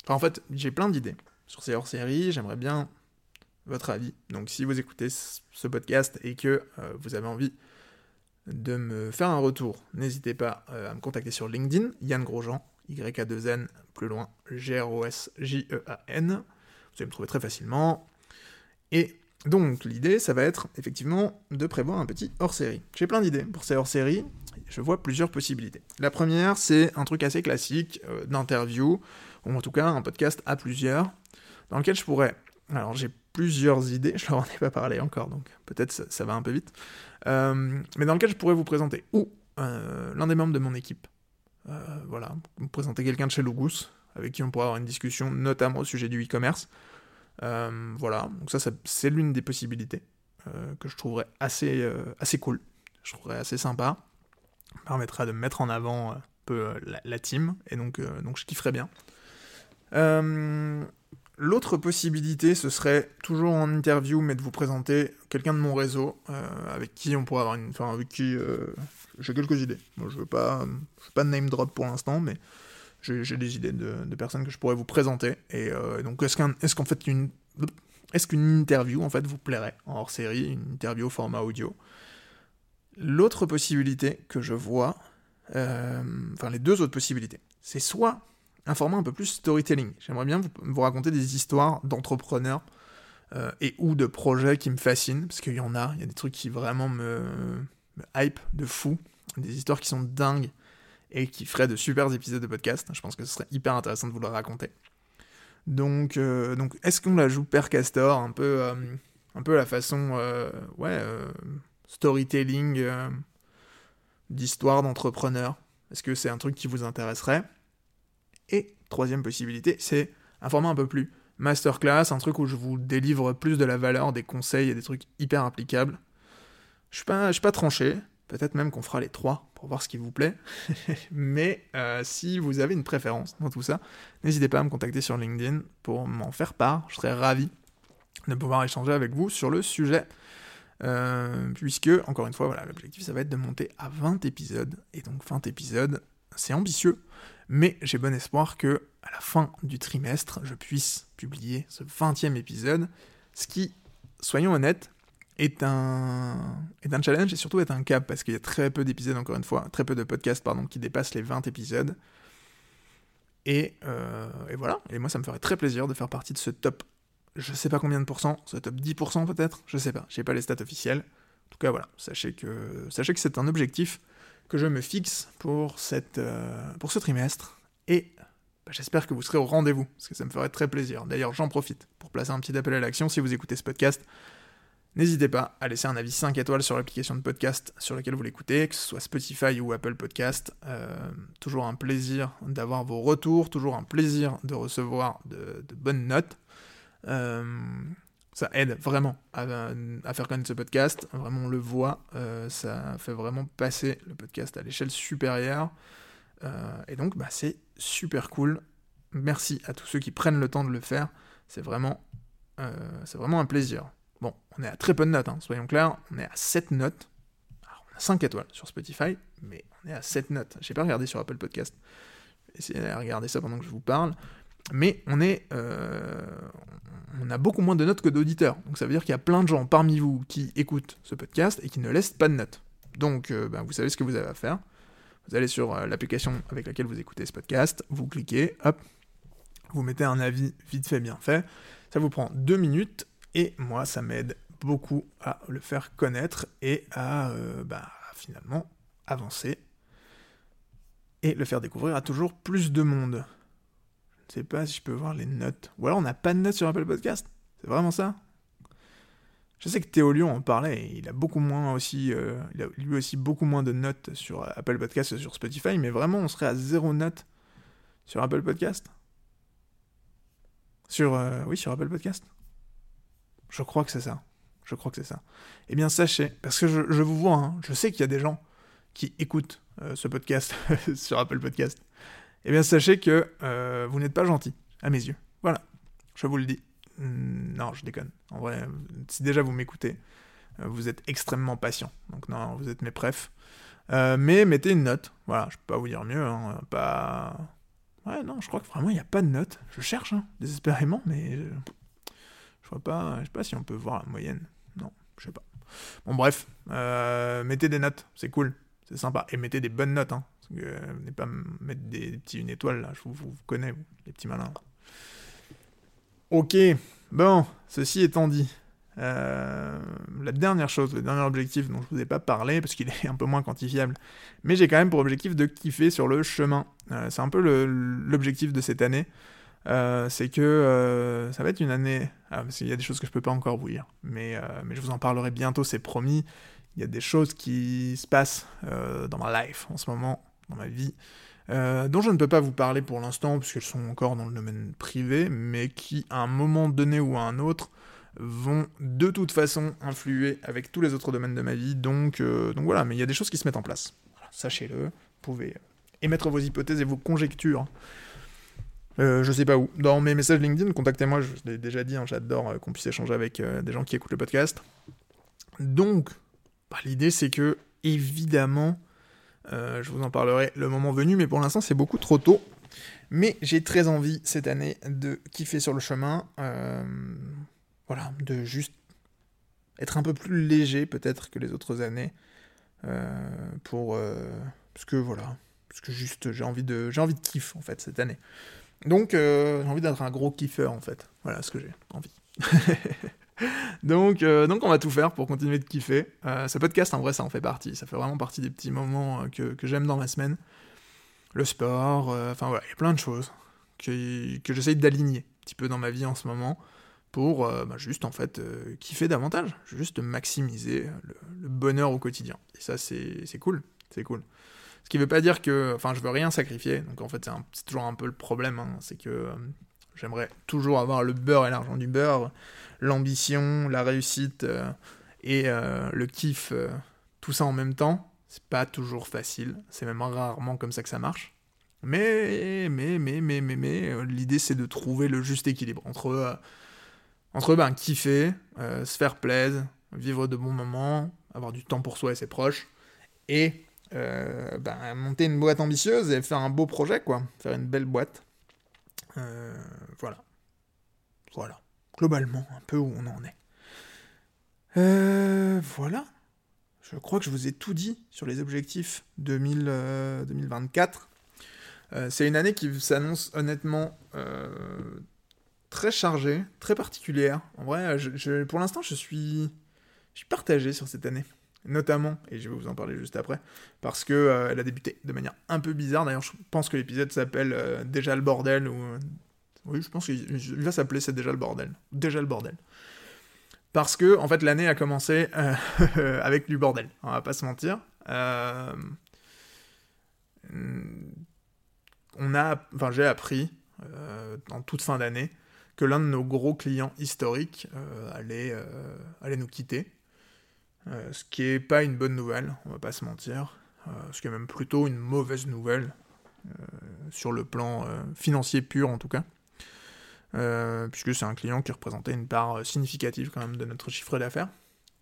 S1: Enfin, en fait, j'ai plein d'idées sur ces hors séries. J'aimerais bien votre avis. Donc si vous écoutez ce podcast et que vous avez envie de me faire un retour, n'hésitez pas à me contacter sur LinkedIn, Yann Grosjean, Y-A-2-N, plus loin, G-R-O-S-J-E-A-N. Vous allez me trouver très facilement. Et donc l'idée, ça va être effectivement de prévoir un petit hors-série. J'ai plein d'idées pour ces hors-séries, je vois plusieurs possibilités. La première, c'est un truc assez classique euh, d'interview, ou en tout cas un podcast à plusieurs, dans lequel je pourrais... Alors j'ai plusieurs idées, je leur en ai pas parlé encore, donc peut-être ça, va un peu vite, euh, mais dans lequel je pourrais vous présenter ou euh, l'un des membres de mon équipe, voilà, vous présenter quelqu'un de chez Logus, avec qui on pourra avoir une discussion, notamment au sujet du e-commerce, euh, voilà, donc ça, c'est l'une des possibilités euh, que je trouverais assez, euh, assez cool, je trouverais assez sympa, permettra de mettre en avant un peu la, team, et donc, donc je kifferais bien. L'autre possibilité, ce serait toujours en interview, mais de vous présenter quelqu'un de mon réseau, avec qui on pourrait avoir une... Enfin, avec qui j'ai quelques idées. Moi, je veux pas, je veux pas de name drop pour l'instant, mais j'ai des idées de, personnes que je pourrais vous présenter. Et euh, donc, est-ce qu'en est fait une est-ce qu'une interview en fait vous plairait en hors série, une interview au format audio? L'autre possibilité que je vois, euh, enfin les deux autres possibilités, c'est soit un format un peu plus storytelling. J'aimerais bien vous, raconter des histoires d'entrepreneurs euh, et ou de projets qui me fascinent, parce qu'il y en a, il y a des trucs qui vraiment me, me hype de fou, des histoires qui sont dingues et qui ferait de super épisodes de podcast. Je pense que ce serait hyper intéressant de vous le raconter. Donc, euh, donc est-ce qu'on la joue Père Castor, un peu, euh, un peu la façon, euh, ouais, storytelling d'histoire d'entrepreneur? Est-ce que c'est un truc qui vous intéresserait? Et troisième possibilité, c'est un format un peu plus masterclass, un truc où je vous délivre plus de la valeur, des conseils et des trucs hyper applicables. Je suis pas, je suis pas tranché. Peut-être même qu'on fera les trois voir ce qui vous plaît. Mais euh, si vous avez une préférence dans tout ça, n'hésitez pas à me contacter sur LinkedIn pour m'en faire part. Je serais ravi de pouvoir échanger avec vous sur le sujet. Euh, puisque, encore une fois, voilà, l'objectif, ça va être de monter à 20 épisodes. Et donc 20 épisodes, c'est ambitieux. Mais j'ai bon espoir que, à la fin du trimestre, je puisse publier ce 20e épisode. Ce qui, soyons honnêtes, est un, est un challenge et surtout est un cap parce qu'il y a très peu d'épisodes, encore une fois, très peu de podcasts, pardon, qui dépassent les 20 épisodes. Et, euh, et, voilà, et moi ça me ferait très plaisir de faire partie de ce top, je sais pas combien de pourcents, ce top 10% peut-être, je sais pas, j'ai pas les stats officielles. En tout cas voilà, sachez que, sachez que c'est un objectif que je me fixe pour, cette, euh, pour ce trimestre. Et bah, j'espère que vous serez au rendez-vous, parce que ça me ferait très plaisir. D'ailleurs j'en profite pour placer un petit appel à l'action si vous écoutez ce podcast. N'hésitez pas à laisser un avis 5 étoiles sur l'application de podcast sur laquelle vous l'écoutez, que ce soit Spotify ou Apple Podcast. Euh, toujours un plaisir d'avoir vos retours, toujours un plaisir de recevoir de, bonnes notes. Euh, ça aide vraiment à, faire connaître ce podcast. Vraiment, on le voit. Euh, ça fait vraiment passer le podcast à l'échelle supérieure. et donc, bah, c'est super cool. Merci à tous ceux qui prennent le temps de le faire. C'est vraiment, c'est vraiment un plaisir. Bon, on est à très peu de notes, hein, soyons clairs, on est à 7 notes. Alors, on a 5 étoiles sur Spotify, mais on est à 7 notes. J'ai pas regardé sur Apple Podcast. Essayez de regarder ça pendant que je vous parle. Mais on est. Euh, on a beaucoup moins de notes que d'auditeurs. Donc ça veut dire qu'il y a plein de gens parmi vous qui écoutent ce podcast et qui ne laissent pas de notes. Donc euh, ben, vous savez ce que vous avez à faire. Vous allez sur euh, l'application avec laquelle vous écoutez ce podcast, vous cliquez, hop, vous mettez un avis vite fait, bien fait. Ça vous prend deux minutes et moi, ça m'aide beaucoup à le faire connaître et à euh, bah, finalement avancer et le faire découvrir à toujours plus de monde. Je ne sais pas si je peux voir les notes. Ou alors on n'a pas de notes sur Apple Podcast. C'est vraiment ça Je sais que Théo Lyon en parlait il a beaucoup moins aussi, euh, il a lui aussi beaucoup moins de notes sur Apple Podcast que sur Spotify, mais vraiment on serait à zéro note sur Apple Podcast. Sur, euh, oui, sur Apple Podcast. Je crois que c'est ça. je crois que c'est ça. Eh bien, sachez, parce que je, vous vois, hein, je sais qu'il y a des gens qui écoutent euh, ce podcast sur Apple Podcast. Eh bien, sachez que euh, vous n'êtes pas gentil, à mes yeux. Voilà, je vous le dis. Hmm, non, je déconne. En vrai, si déjà vous m'écoutez, euh, vous êtes extrêmement patient. Donc non, vous êtes mes prefs. mais mettez une note. Voilà, je peux pas vous dire mieux. Hein, pas. Ouais, non, je crois que vraiment il n'y a pas de note. Je cherche, hein, désespérément, mais. Pas. Je sais pas si on peut voir la moyenne. Non, je sais pas. Bon, bref, mettez des notes, c'est cool, c'est sympa. Et mettez des bonnes notes, hein. Euh, pas mettre des, petits une étoile là, je vous, connais, les petits malins. Ok, bon, ceci étant dit, euh, la dernière chose, le dernier objectif dont je vous ai pas parlé, parce qu'il est un peu moins quantifiable, mais j'ai quand même pour objectif de kiffer sur le chemin. Euh, c'est un peu l'objectif de cette année. C'est que ça va être une année. Ah, parce qu'il y a des choses que je peux pas encore vous dire, mais, mais je vous en parlerai bientôt, c'est promis. Il y a des choses qui se passent dans ma life en ce moment dans ma vie, euh, dont je ne peux pas vous parler pour l'instant, puisqu'elles sont encore dans le domaine privé, mais qui, à un moment donné ou à un autre, vont de toute façon influer avec tous les autres domaines de ma vie. Donc, euh, donc voilà, mais il y a des choses qui se mettent en place. Sachez-le, vous pouvez émettre vos hypothèses et vos conjectures. Euh, je sais pas où. Dans mes messages LinkedIn, contactez-moi, je l'ai déjà dit, hein, j'adore qu'on puisse échanger avec des gens qui écoutent le podcast. Donc, bah, l'idée c'est que, évidemment, euh, je vous en parlerai le moment venu, mais pour l'instant c'est beaucoup trop tôt. Mais j'ai très envie cette année de kiffer sur le chemin. Euh, voilà, de juste être un peu plus léger peut-être que les autres années. Euh, pour. parce que voilà. Parce que juste j'ai envie de. J'ai envie de kiff en fait cette année. Donc j'ai envie d'être un gros kiffeur en fait. Voilà ce que j'ai envie. donc, euh, donc on va tout faire pour continuer de kiffer. Euh, ce podcast, en vrai, ça en fait partie. Ça fait vraiment partie des petits moments euh, que, j'aime dans ma semaine. Le sport, enfin voilà, il y a plein de choses que, que j'essaye d'aligner un petit peu dans ma vie en ce moment pour bah, juste en fait kiffer davantage, juste maximiser le, bonheur au quotidien. Et ça, c'est cool, c'est cool. Ce qui veut pas dire que, enfin, je veux rien sacrifier. Donc en fait, c'est toujours un peu le problème, hein. c'est que j'aimerais toujours avoir le beurre et l'argent du beurre l'ambition, la réussite euh, et euh, le kiff, euh, tout ça en même temps, c'est pas toujours facile. C'est même rarement comme ça que ça marche. Mais, mais, mais, mais, mais, mais, l'idée c'est de trouver le juste équilibre entre, entre ben, kiffer, se faire plaisir, vivre de bons moments, avoir du temps pour soi et ses proches, et ben, monter une boîte ambitieuse et faire un beau projet, quoi. Faire une belle boîte. voilà. Voilà globalement un peu où on en est. Euh, voilà. Je crois que je vous ai tout dit sur les objectifs 2000, 2024. Euh, euh, c'est une année qui s'annonce honnêtement très chargée, très particulière. En vrai, je, pour l'instant, je suis, je suis partagé sur cette année. Notamment, et je vais vous en parler juste après, parce que elle a débuté de manière un peu bizarre. D'ailleurs, je pense que l'épisode s'appelle Déjà le bordel ou oui, je pense qu'il va s'appeler C'est déjà le bordel. Déjà le bordel. Parce que, en fait, l'année a commencé euh, avec du bordel. On va pas se mentir. Euh, on a, enfin, j'ai appris euh, en toute fin d'année que l'un de nos gros clients historiques allait, allait nous quitter. Ce qui est pas une bonne nouvelle, on va pas se mentir. ce qui est même plutôt une mauvaise nouvelle sur le plan financier pur en tout cas. Euh, puisque c'est un client qui représentait une part euh, significative quand même de notre chiffre d'affaires.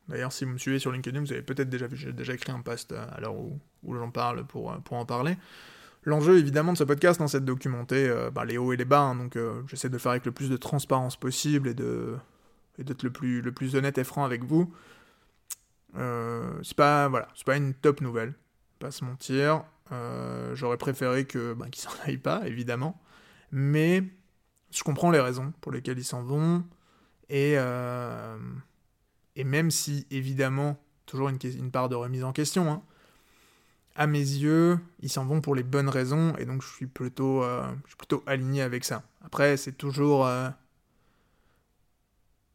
S1: D'ailleurs, si vous me suivez sur LinkedIn, vous avez peut-être déjà vu, j'ai déjà écrit un post euh, à l'heure où, j'en parle pour, pour en parler. L'enjeu évidemment de ce podcast, hein, c'est de documenter bah, les hauts et les bas, hein, donc j'essaie de le faire avec le plus de transparence possible et de d'être le plus, le plus honnête et franc avec vous. C'est pas voilà, c'est pas une top nouvelle, pas se mentir. J'aurais préféré que bah, qu'ils s'en aillent pas, évidemment, mais je comprends les raisons pour lesquelles ils s'en vont. Et, euh, et même si, évidemment, toujours une, une part de remise en question, hein, à mes yeux, ils s'en vont pour les bonnes raisons, et donc je suis plutôt, euh, je suis plutôt aligné avec ça. Après, c'est toujours... Euh,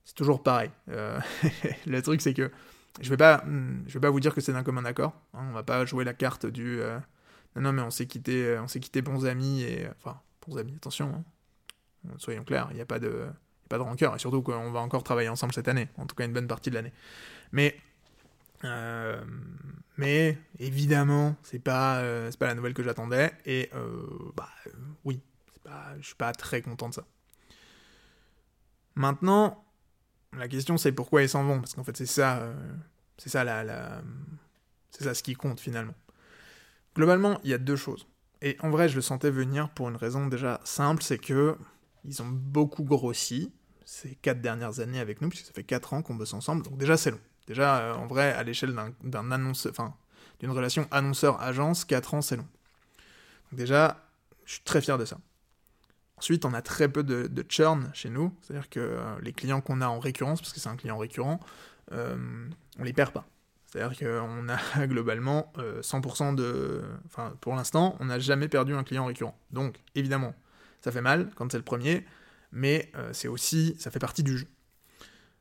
S1: c'est toujours pareil. le truc, c'est que je vais pas, je vais pas vous dire que c'est d'un commun accord. Hein, on va pas jouer la carte du... non, non, mais on s'est quitté, on s'est quitté bons amis, et... Enfin, bons amis, attention. Hein. Soyons clairs, il n'y a, pas de, rancœur, et surtout qu'on va encore travailler ensemble cette année, en tout cas une bonne partie de l'année. Mais, euh, évidemment, c'est pas, euh, c'est pas la nouvelle que j'attendais, et euh, bah oui, je suis pas très content de ça. Maintenant, la question c'est pourquoi ils s'en vont, parce qu'en fait c'est ça, c'est ça ça ce qui compte finalement. Globalement, il y a deux choses. Et en vrai, je le sentais venir pour une raison déjà simple, c'est que ils ont beaucoup grossi ces quatre dernières années avec nous, puisque ça fait quatre ans qu'on bosse ensemble, donc déjà c'est long. Déjà, euh, en vrai, à l'échelle d'un annonceur, enfin, d'une relation annonceur-agence, quatre ans c'est long. Donc déjà, je suis très fier de ça. Ensuite, on a très peu de, churn chez nous, c'est-à-dire que euh, les clients qu'on a en récurrence, parce que c'est un client récurrent, euh, on les perd pas. C'est-à-dire qu'on a globalement 100% de... Enfin, pour l'instant, on n'a jamais perdu un client récurrent. Donc, évidemment, ça fait mal quand c'est le premier, mais euh, c'est aussi, ça fait partie du jeu.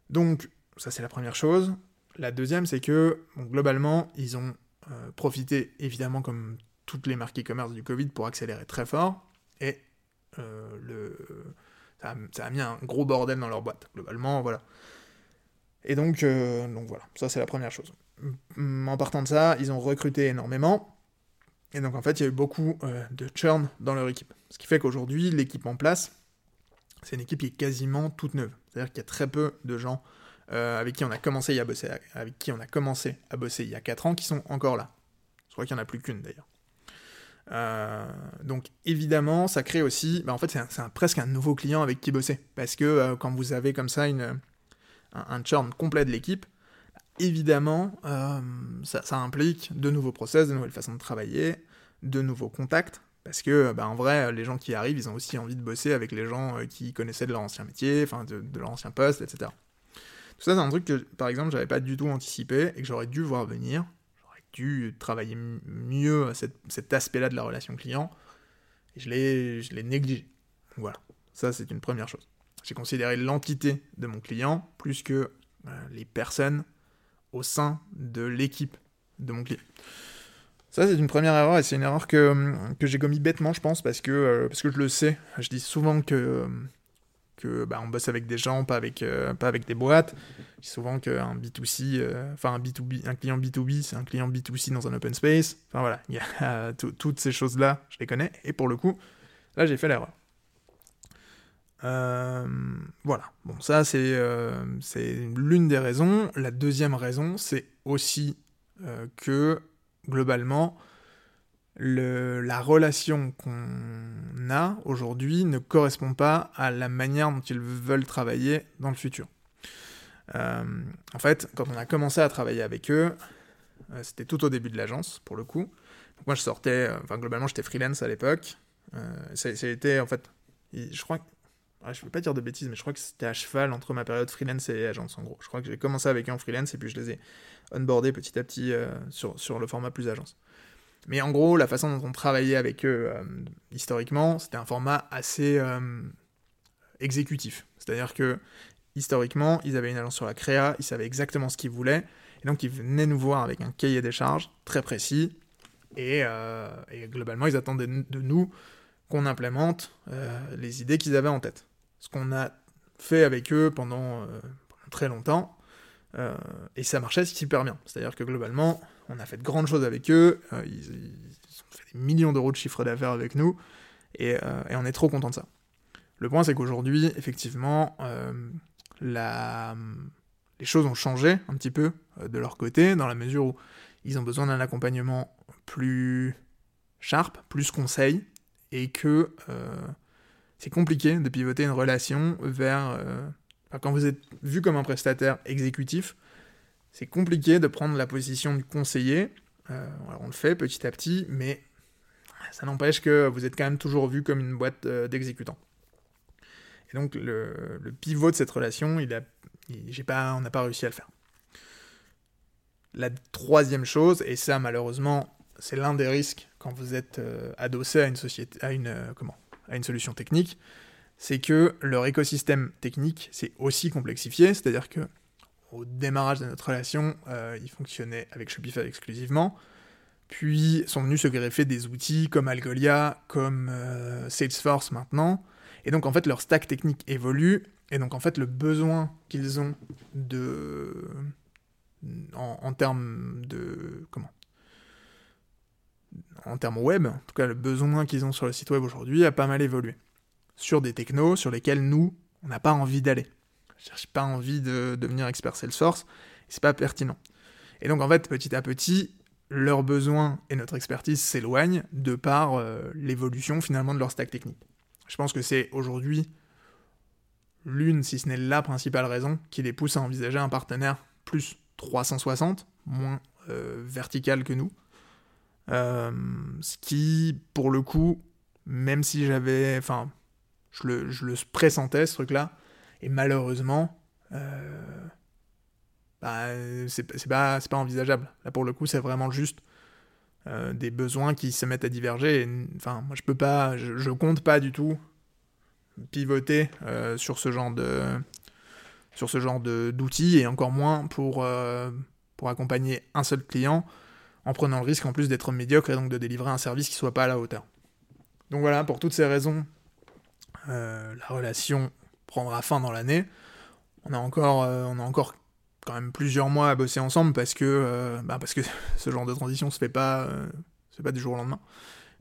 S1: Donc, ça c'est la première chose. La deuxième, c'est que, globalement, ils ont euh, profité, évidemment, comme toutes les marques e-commerce du Covid, pour accélérer très fort, et euh. Ça a, mis un gros bordel dans leur boîte, globalement, voilà. Et donc, donc voilà, ça c'est la première chose. En partant de ça, ils ont recruté énormément, et donc en fait, il y a eu beaucoup de churn dans leur équipe. Ce qui fait qu'aujourd'hui, l'équipe en place, c'est une équipe qui est quasiment toute neuve. C'est-à-dire qu'il y a très peu de gens euh, avec qui on a commencé à bosser, avec qui on a commencé à bosser il y a 4 ans qui sont encore là. Je crois qu'il n'y en a plus qu'une d'ailleurs. Euh, donc évidemment, ça crée aussi, bah, en fait c'est presque un nouveau client avec qui bosser. Parce que euh, quand vous avez comme ça une, un, churn complet de l'équipe, évidemment, ça, ça, implique de nouveaux process, de nouvelles façons de travailler, de nouveaux contacts, parce que, bah, en vrai, les gens qui arrivent, ils ont aussi envie de bosser avec les gens euh, qui connaissaient de leur ancien métier, enfin, de, leur ancien poste, etc. Tout ça, c'est un truc que, par exemple, j'avais pas du tout anticipé et que j'aurais dû voir venir. Dû travailler mieux cet aspect-là de la relation client. Et je l'ai négligé. Voilà. Ça, c'est une première chose. J'ai considéré l'entité de mon client plus que euh, les personnes au sein de l'équipe de mon client. Ça, c'est une première erreur, et c'est une erreur que, que j'ai commis bêtement, je pense, parce que, euh, parce que je le sais. Je dis souvent que, que bah, on bosse avec des gens, pas avec, euh, pas avec des boîtes. Je dis souvent qu'un B2C, euh, enfin un, B2B, un client B2B, c'est un client B2C dans un open space. Enfin voilà, il y a toutes ces choses-là, je les connais, et pour le coup, là, j'ai fait l'erreur. voilà, bon, ça, c'est l'une des raisons. La deuxième raison, c'est aussi que globalement, la relation qu'on a aujourd'hui ne correspond pas à la manière dont ils veulent travailler dans le futur. Euh, en fait, quand on a commencé à travailler avec eux, euh, c'était tout au début de l'agence, pour le coup. moi, je sortais, euh, enfin, globalement, j'étais freelance à l'époque. c'était, en fait, je crois, je ne vais pas dire de bêtises, mais je crois que c'était à cheval entre ma période freelance et agence, en gros. Je crois que j'ai commencé avec eux en freelance et puis je les ai onboardés petit à petit sur, sur le format plus agence. Mais en gros, la façon dont on travaillait avec eux euh, historiquement, c'était un format assez euh, exécutif. C'est-à-dire que historiquement, ils avaient une agence sur la créa, ils savaient exactement ce qu'ils voulaient, et donc ils venaient nous voir avec un cahier des charges très précis, et, et globalement, ils attendaient de nous qu'on implémente les idées qu'ils avaient en tête. Ce qu'on a fait avec eux pendant très longtemps, euh, et ça marchait super bien. C'est-à-dire que globalement, on a fait de grandes choses avec eux, euh, ils, ont fait des millions d'euros de chiffre d'affaires avec nous, et, euh, on est trop content de ça. Le point, c'est qu'aujourd'hui, effectivement, les choses ont changé un petit peu de leur côté, dans la mesure où ils ont besoin d'un accompagnement plus sharp, plus conseil, et que c'est compliqué de pivoter une relation vers quand vous êtes vu comme un prestataire exécutif, c'est compliqué de prendre la position de conseiller. Euh, on le fait petit à petit, mais ça n'empêche que vous êtes quand même toujours vu comme une boîte euh, d'exécutants. Et donc le, pivot de cette relation, pas, on n'a pas réussi à le faire. La troisième chose, et ça malheureusement, c'est l'un des risques quand vous êtes euh, adossé à une société, à une comment, à une solution technique, c'est que leur écosystème technique s'est aussi complexifié, c'est-à-dire que au démarrage de notre relation, euh, ils fonctionnaient avec Shopify exclusivement, puis sont venus se greffer des outils comme Algolia, comme euh, Salesforce maintenant, et donc en fait leur stack technique évolue, Et donc en fait, le besoin qu'ils ont de... En, en termes de... Comment? En termes web, en tout cas le besoin qu'ils ont sur le site web aujourd'hui a pas mal évolué. Sur des technos sur lesquels nous, on n'a pas envie d'aller. Je cherche pas envie de devenir expert Salesforce, c'est pas pertinent. Et donc en fait, petit à petit, leurs besoins et notre expertise s'éloignent de par euh, l'évolution finalement de leur stack technique. Je pense que c'est aujourd'hui l'une, si ce n'est la principale raison, qui les pousse à envisager un partenaire plus 360, moins euh, vertical que nous. Euh, ce qui, pour le coup, même si j'avais. Enfin, je le, pressentais, ce truc-là, et malheureusement, bah, c'est pas, pas envisageable. Là, pour le coup, c'est vraiment juste euh, des besoins qui se mettent à diverger. enfin, moi, je peux pas, je, compte pas du tout pivoter euh, sur ce genre de d'outils et encore moins pour, euh, pour accompagner un seul client en prenant le risque en plus d'être médiocre et donc de délivrer un service qui soit pas à la hauteur. Donc voilà, pour toutes ces raisons, la relation prendra fin dans l'année. On a encore, on a encore quand même plusieurs mois à bosser ensemble parce que, euh, bah parce que ce genre de transition se fait pas, euh, se fait pas du jour au lendemain.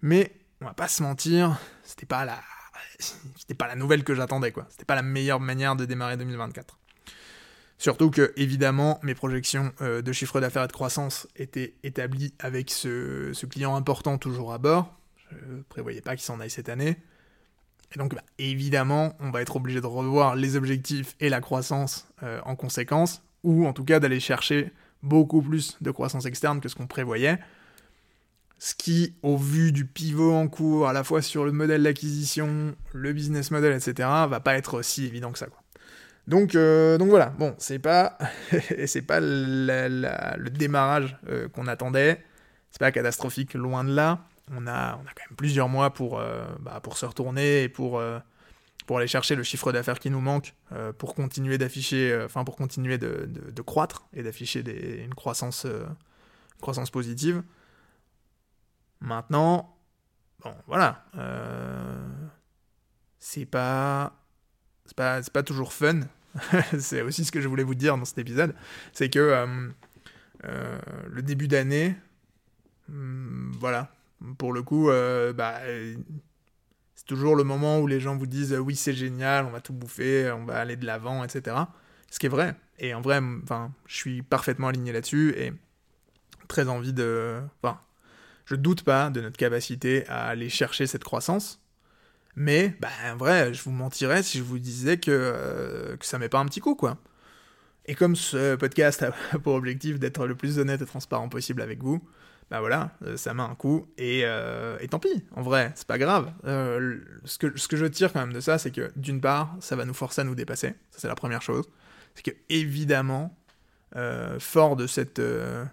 S1: Mais on va pas se mentir, c'était pas la, c'était pas la nouvelle que j'attendais quoi. C'était pas la meilleure manière de démarrer 2024. Surtout que, évidemment, mes projections euh, de chiffre d'affaires et de croissance étaient établies avec ce, ce, client important toujours à bord. Je prévoyais pas qu'il s'en aille cette année. Et donc, bah, évidemment, on va être obligé de revoir les objectifs et la croissance en conséquence ou en tout cas d'aller chercher beaucoup plus de croissance externe que ce qu'on prévoyait. Ce qui, au vu du pivot en cours, à la fois sur le modèle d'acquisition, le business model, etc., va pas être si évident que ça. Euh, donc voilà, bon, c'est pas, c'est pas le démarrage euh, qu'on attendait, c'est pas catastrophique, loin de là. On a, on a quand même plusieurs mois pour, euh, bah, pour se retourner et pour pour aller chercher le chiffre d'affaires qui nous manque, euh, pour continuer d'afficher, euh, enfin pour continuer de, de, croître et d'afficher une croissance, euh, croissance positive. Maintenant, bon, voilà, c'est pas, c'est pas, pas toujours fun. c'est aussi ce que je voulais vous dire dans cet épisode, c'est que le début d'année, hmm, voilà, pour le coup, bah c'est toujours le moment où les gens vous disent oui c'est génial, on va tout bouffer, on va aller de l'avant, etc. Ce qui est vrai. Et en vrai, je suis parfaitement aligné là-dessus et très envie de. Enfin, je doute pas de notre capacité à aller chercher cette croissance. Mais, bah, en vrai, je vous mentirais si je vous disais que, euh, que ça met pas un petit coup, quoi. Et comme ce podcast a pour objectif d'être le plus honnête et transparent possible avec vous, bah voilà, euh, ça met un coup, et, euh, et tant pis, en vrai, c'est pas grave. Euh, ce, que, ce que je tire quand même de ça, c'est que d'une part, ça va nous forcer à nous dépasser, ça c'est la première chose. C'est que évidemment, fort de cette... je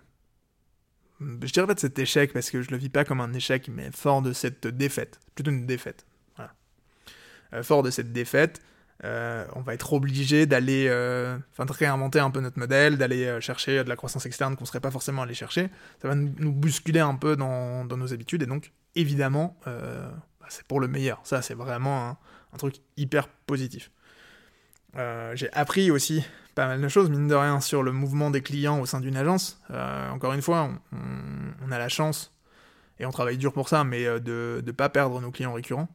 S1: dirais pas de cet échec, parce que je le vis pas comme un échec, mais fort de cette défaite, plutôt une défaite. Fort de cette défaite, euh, on va être obligé d'aller, euh, enfin de réinventer un peu notre modèle, d'aller euh, chercher de la croissance externe qu'on serait pas forcément allé chercher. Ça va nous bousculer un peu dans, nos habitudes et donc évidemment bah, c'est pour le meilleur. Ça c'est vraiment un, truc hyper positif. J'ai appris aussi pas mal de choses mine de rien sur le mouvement des clients au sein d'une agence. encore une fois, on, a la chance et on travaille dur pour ça, mais de ne pas perdre nos clients récurrents.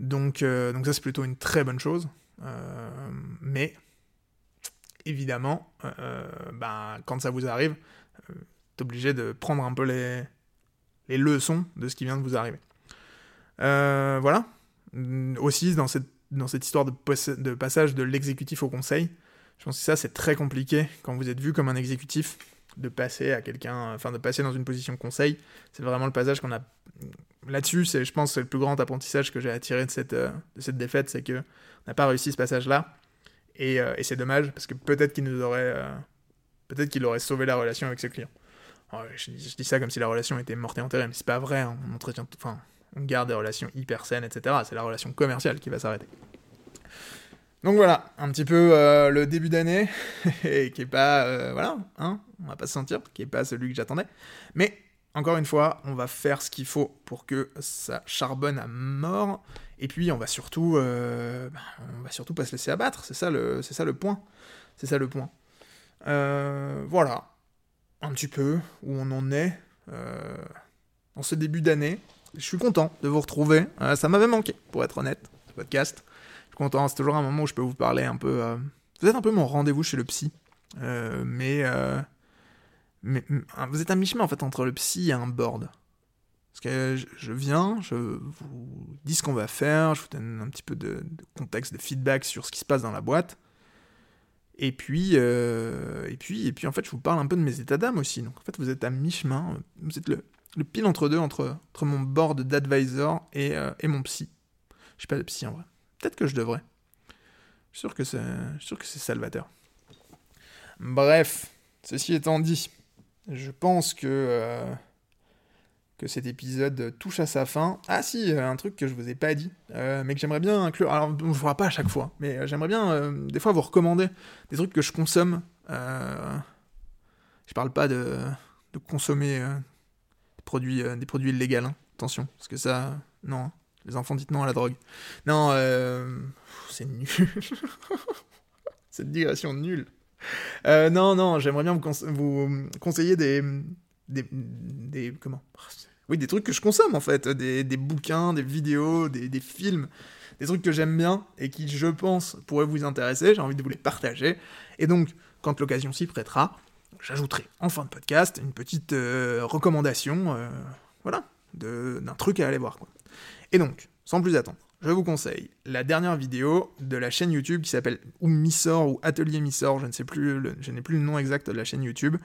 S1: Donc, donc ça c'est plutôt une très bonne chose. Euh, mais évidemment, euh, ben, quand ça vous arrive, euh, t'es obligé de prendre un peu les, leçons de ce qui vient de vous arriver. voilà. Aussi, dans cette, histoire de passage de l'exécutif au conseil, je pense que ça, c'est très compliqué quand vous êtes vu comme un exécutif de passer à quelqu'un, enfin de passer dans une position conseil. C'est vraiment le passage qu'on a là-dessus. C'est, je pense, c'est le plus grand apprentissage que j'ai attiré de cette, de cette défaite, c'est que n'a pas réussi ce passage-là. Euh, et, c'est dommage, parce que peut-être qu'il nous aurait. Euh, peut-être qu'il aurait sauvé la relation avec ses clients. je, dis ça comme si la relation était morte et enterrée, mais c'est pas vrai. Hein. On entretient. Enfin, on garde des relations hyper saines, etc. C'est la relation commerciale qui va s'arrêter. Donc voilà, un petit peu euh, le début d'année, qui est pas, voilà, hein, on va pas se sentir, qui est pas celui que j'attendais. Mais encore une fois, on va faire ce qu'il faut pour que ça charbonne à mort Et puis, on va surtout, euh, bah, on va surtout pas se laisser abattre. C'est ça le, point. C'est ça le point. Euh, voilà, un petit peu où on en est euh, en ce début d'année. Je suis content de vous retrouver. ça m'avait manqué, pour être honnête, ce podcast. Content. C'est toujours un moment où je peux vous parler un peu. Vous êtes un peu mon rendez-vous chez le psy, mais mais vous êtes à mi-chemin en fait entre le psy et un board. Parce que je viens, je vous dis ce qu'on va faire, je vous donne un petit peu de, contexte, de feedback sur ce qui se passe dans la boîte. Et puis, euh, et puis, et puis en fait, je vous parle un peu de mes états d'âme aussi. Donc en fait, vous êtes à mi-chemin, vous êtes le, pile entre deux, entre, entre mon board d'advisor et, euh, et mon psy. Je suis pas de psy en vrai. Peut-être que je devrais. Je suis sûr que c'est, salvateur. Bref, ceci étant dit, je pense que euh, que cet épisode touche à sa fin. Ah si, un truc que je vous ai pas dit, euh, mais que j'aimerais bien inclure. Alors, on ne fera pas à chaque fois, mais euh, j'aimerais bien des fois vous recommander des trucs que je consomme. je parle pas de, de consommer des produits, des produits illégaux, hein. attention, parce que ça, non, hein. Les enfants dites non à la drogue. Non, c'est nul. Cette digression nulle. non, non, j'aimerais bien vous, conseiller des, des, des, comment? Oui, des trucs que je consomme en fait, des, bouquins, des vidéos, des, films, des trucs que j'aime bien et qui, je pense, pourraient vous intéresser. J'ai envie de vous les partager. Et donc, quand l'occasion s'y prêtera, j'ajouterai en fin de podcast une petite euh, recommandation, euh, voilà, d'un truc à aller voir. Et donc, sans plus attendre, je vous conseille la dernière vidéo de la chaîne YouTube qui s'appelle ou Missor ou Atelier Missor, je ne sais plus, je n'ai plus le nom exact de la chaîne YouTube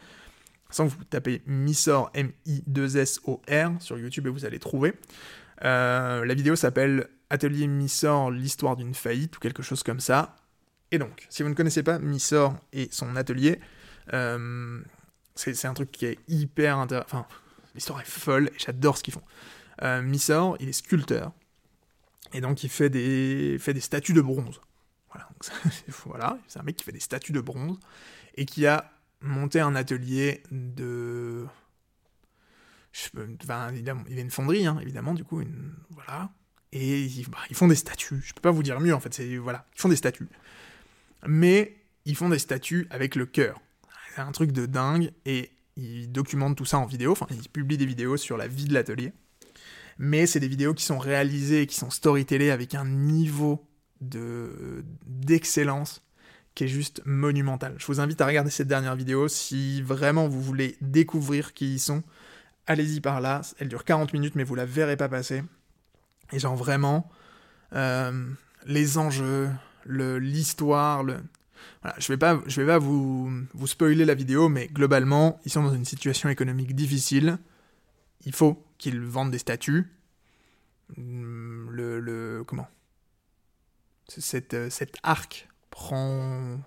S1: sans que vous tapez Missor, M-I-2-S-O-R sur YouTube et vous allez trouver. Euh, la vidéo s'appelle Atelier Missor, l'histoire d'une faillite ou quelque chose comme ça. Et donc, si vous ne connaissez pas Missor et son atelier, euh, c'est un truc qui est hyper intéressant. Enfin, l'histoire est folle et j'adore ce qu'ils font. Euh, il est sculpteur. Et donc, il fait des, fait des statues de bronze. Voilà, c'est un mec qui fait des statues de bronze et qui a monter un atelier de. Il a une fonderie, hein, évidemment, du coup, voilà. Et bah, ils font des statues. Je peux pas vous dire mieux, en fait. Voilà, ils font des statues. Mais ils font des statues avec le cœur. C'est un truc de dingue. Et ils documentent tout ça en vidéo. Enfin, ils publient des vidéos sur la vie de l'atelier. Mais c'est des vidéos qui sont réalisées et qui sont storytellées avec un niveau de d'excellence qui est juste monumental. Je vous invite à regarder cette dernière vidéo si vraiment vous voulez découvrir qui ils sont. Allez-y par là, elle dure 40 minutes mais vous la verrez pas passer. Et genre vraiment, euh, les enjeux, l'histoire, le, je vais pas, je vais pas vous spoiler la vidéo, mais globalement, ils sont dans une situation économique difficile. Il faut qu'ils vendent des statues. Le, le comment? Cette, euh, cet arc prend,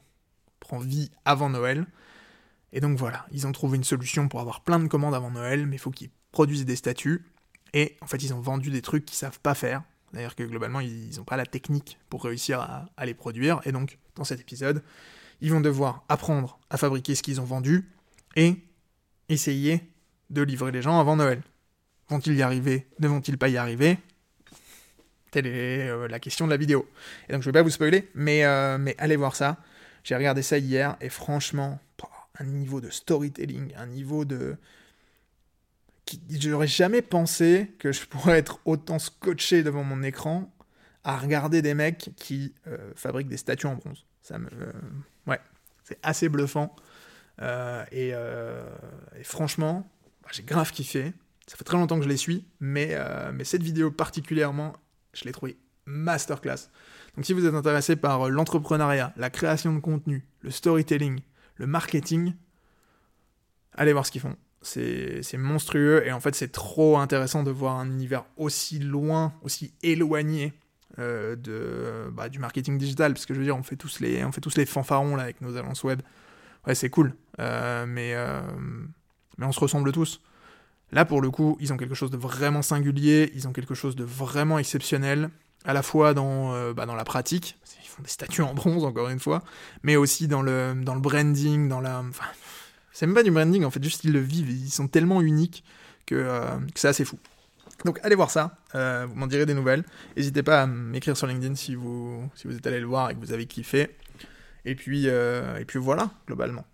S1: vie avant Noël. Et donc voilà, ils ont trouvé une solution pour avoir plein de commandes avant Noël, mais il faut qu'ils produisent des statues. Et en fait, ils ont vendu des trucs qu'ils savent pas faire. D'ailleurs que globalement, ils n'ont pas la technique pour réussir à, les produire. Et donc, dans cet épisode, ils vont devoir apprendre à fabriquer ce qu'ils ont vendu et essayer de livrer les gens avant Noël. Vont-ils y arriver? Ne vont-ils pas y arriver? Telle est euh, la question de la vidéo. Et donc je vais pas vous spoiler, mais, euh, mais allez voir ça. J'ai regardé ça hier et franchement, un niveau de storytelling, un niveau de... J'aurais jamais pensé que je pourrais être autant scotché devant mon écran à regarder des mecs qui euh, fabriquent des statues en bronze. Ça me... ouais, c'est assez bluffant. et, franchement, bah, j'ai grave kiffé. Ça fait très longtemps que je les suis, mais, mais cette vidéo particulièrement je l'ai trouvé masterclass. Donc si vous êtes intéressé par euh, l'entrepreneuriat, la création de contenu, le storytelling, le marketing, allez voir ce qu'ils font. C'est monstrueux et en fait c'est trop intéressant de voir un univers aussi loin, aussi éloigné euh, bah, du marketing digital, parce que je veux dire on fait tous les, fanfarons avec nos agences web. Ouais c'est cool, euh, mais, mais on se ressemble tous. Là, pour le coup, ils ont quelque chose de vraiment singulier, ils ont quelque chose de vraiment exceptionnel, à la fois dans, euh, bah, dans la pratique, ils font des statues en bronze, encore une fois, mais aussi dans le, dans le branding, dans la... C'est même pas du branding, en fait, juste ils le vivent, ils sont tellement uniques que, euh, c'est assez fou. Donc allez voir ça, euh, vous m'en direz des nouvelles. N'hésitez pas à m'écrire sur LinkedIn si vous, si vous êtes allé le voir et que vous avez kiffé. Et puis, et puis voilà, globalement.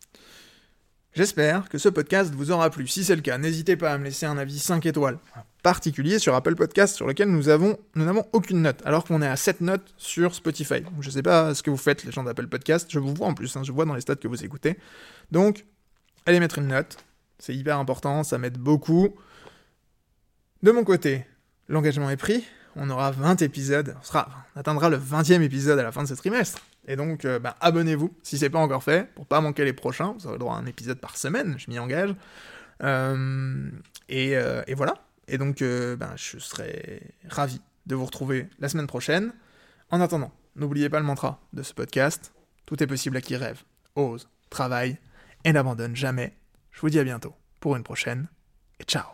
S1: J'espère que ce podcast vous aura plu. Si c'est le cas, n'hésitez pas à me laisser un avis 5 étoiles, en particulier sur Apple Podcast, sur lequel nous avons, nous n'avons aucune note, alors qu'on est à 7 notes sur Spotify. Je sais pas ce que vous faites, les gens d'Apple Podcast. Je vous vois en plus, hein, je vois dans les stats que vous écoutez. Donc, allez mettre une note. C'est hyper important, ça m'aide beaucoup. De mon côté, l'engagement est pris. On aura 20 épisodes. On, on atteindra le 20e épisode à la fin de ce trimestre. Et donc, euh, bah, abonnez-vous si c'est pas encore fait, pour pas manquer les prochains. Vous aurez le droit à un épisode par semaine, je m'y engage. Euh, et, euh, et, voilà. Et donc, bah, je serai ravi de vous retrouver la semaine prochaine. En attendant, n'oubliez pas le mantra de ce podcast. Tout est possible à qui rêve, ose, travaille et n'abandonne jamais. Je vous dis à bientôt pour une prochaine. Et ciao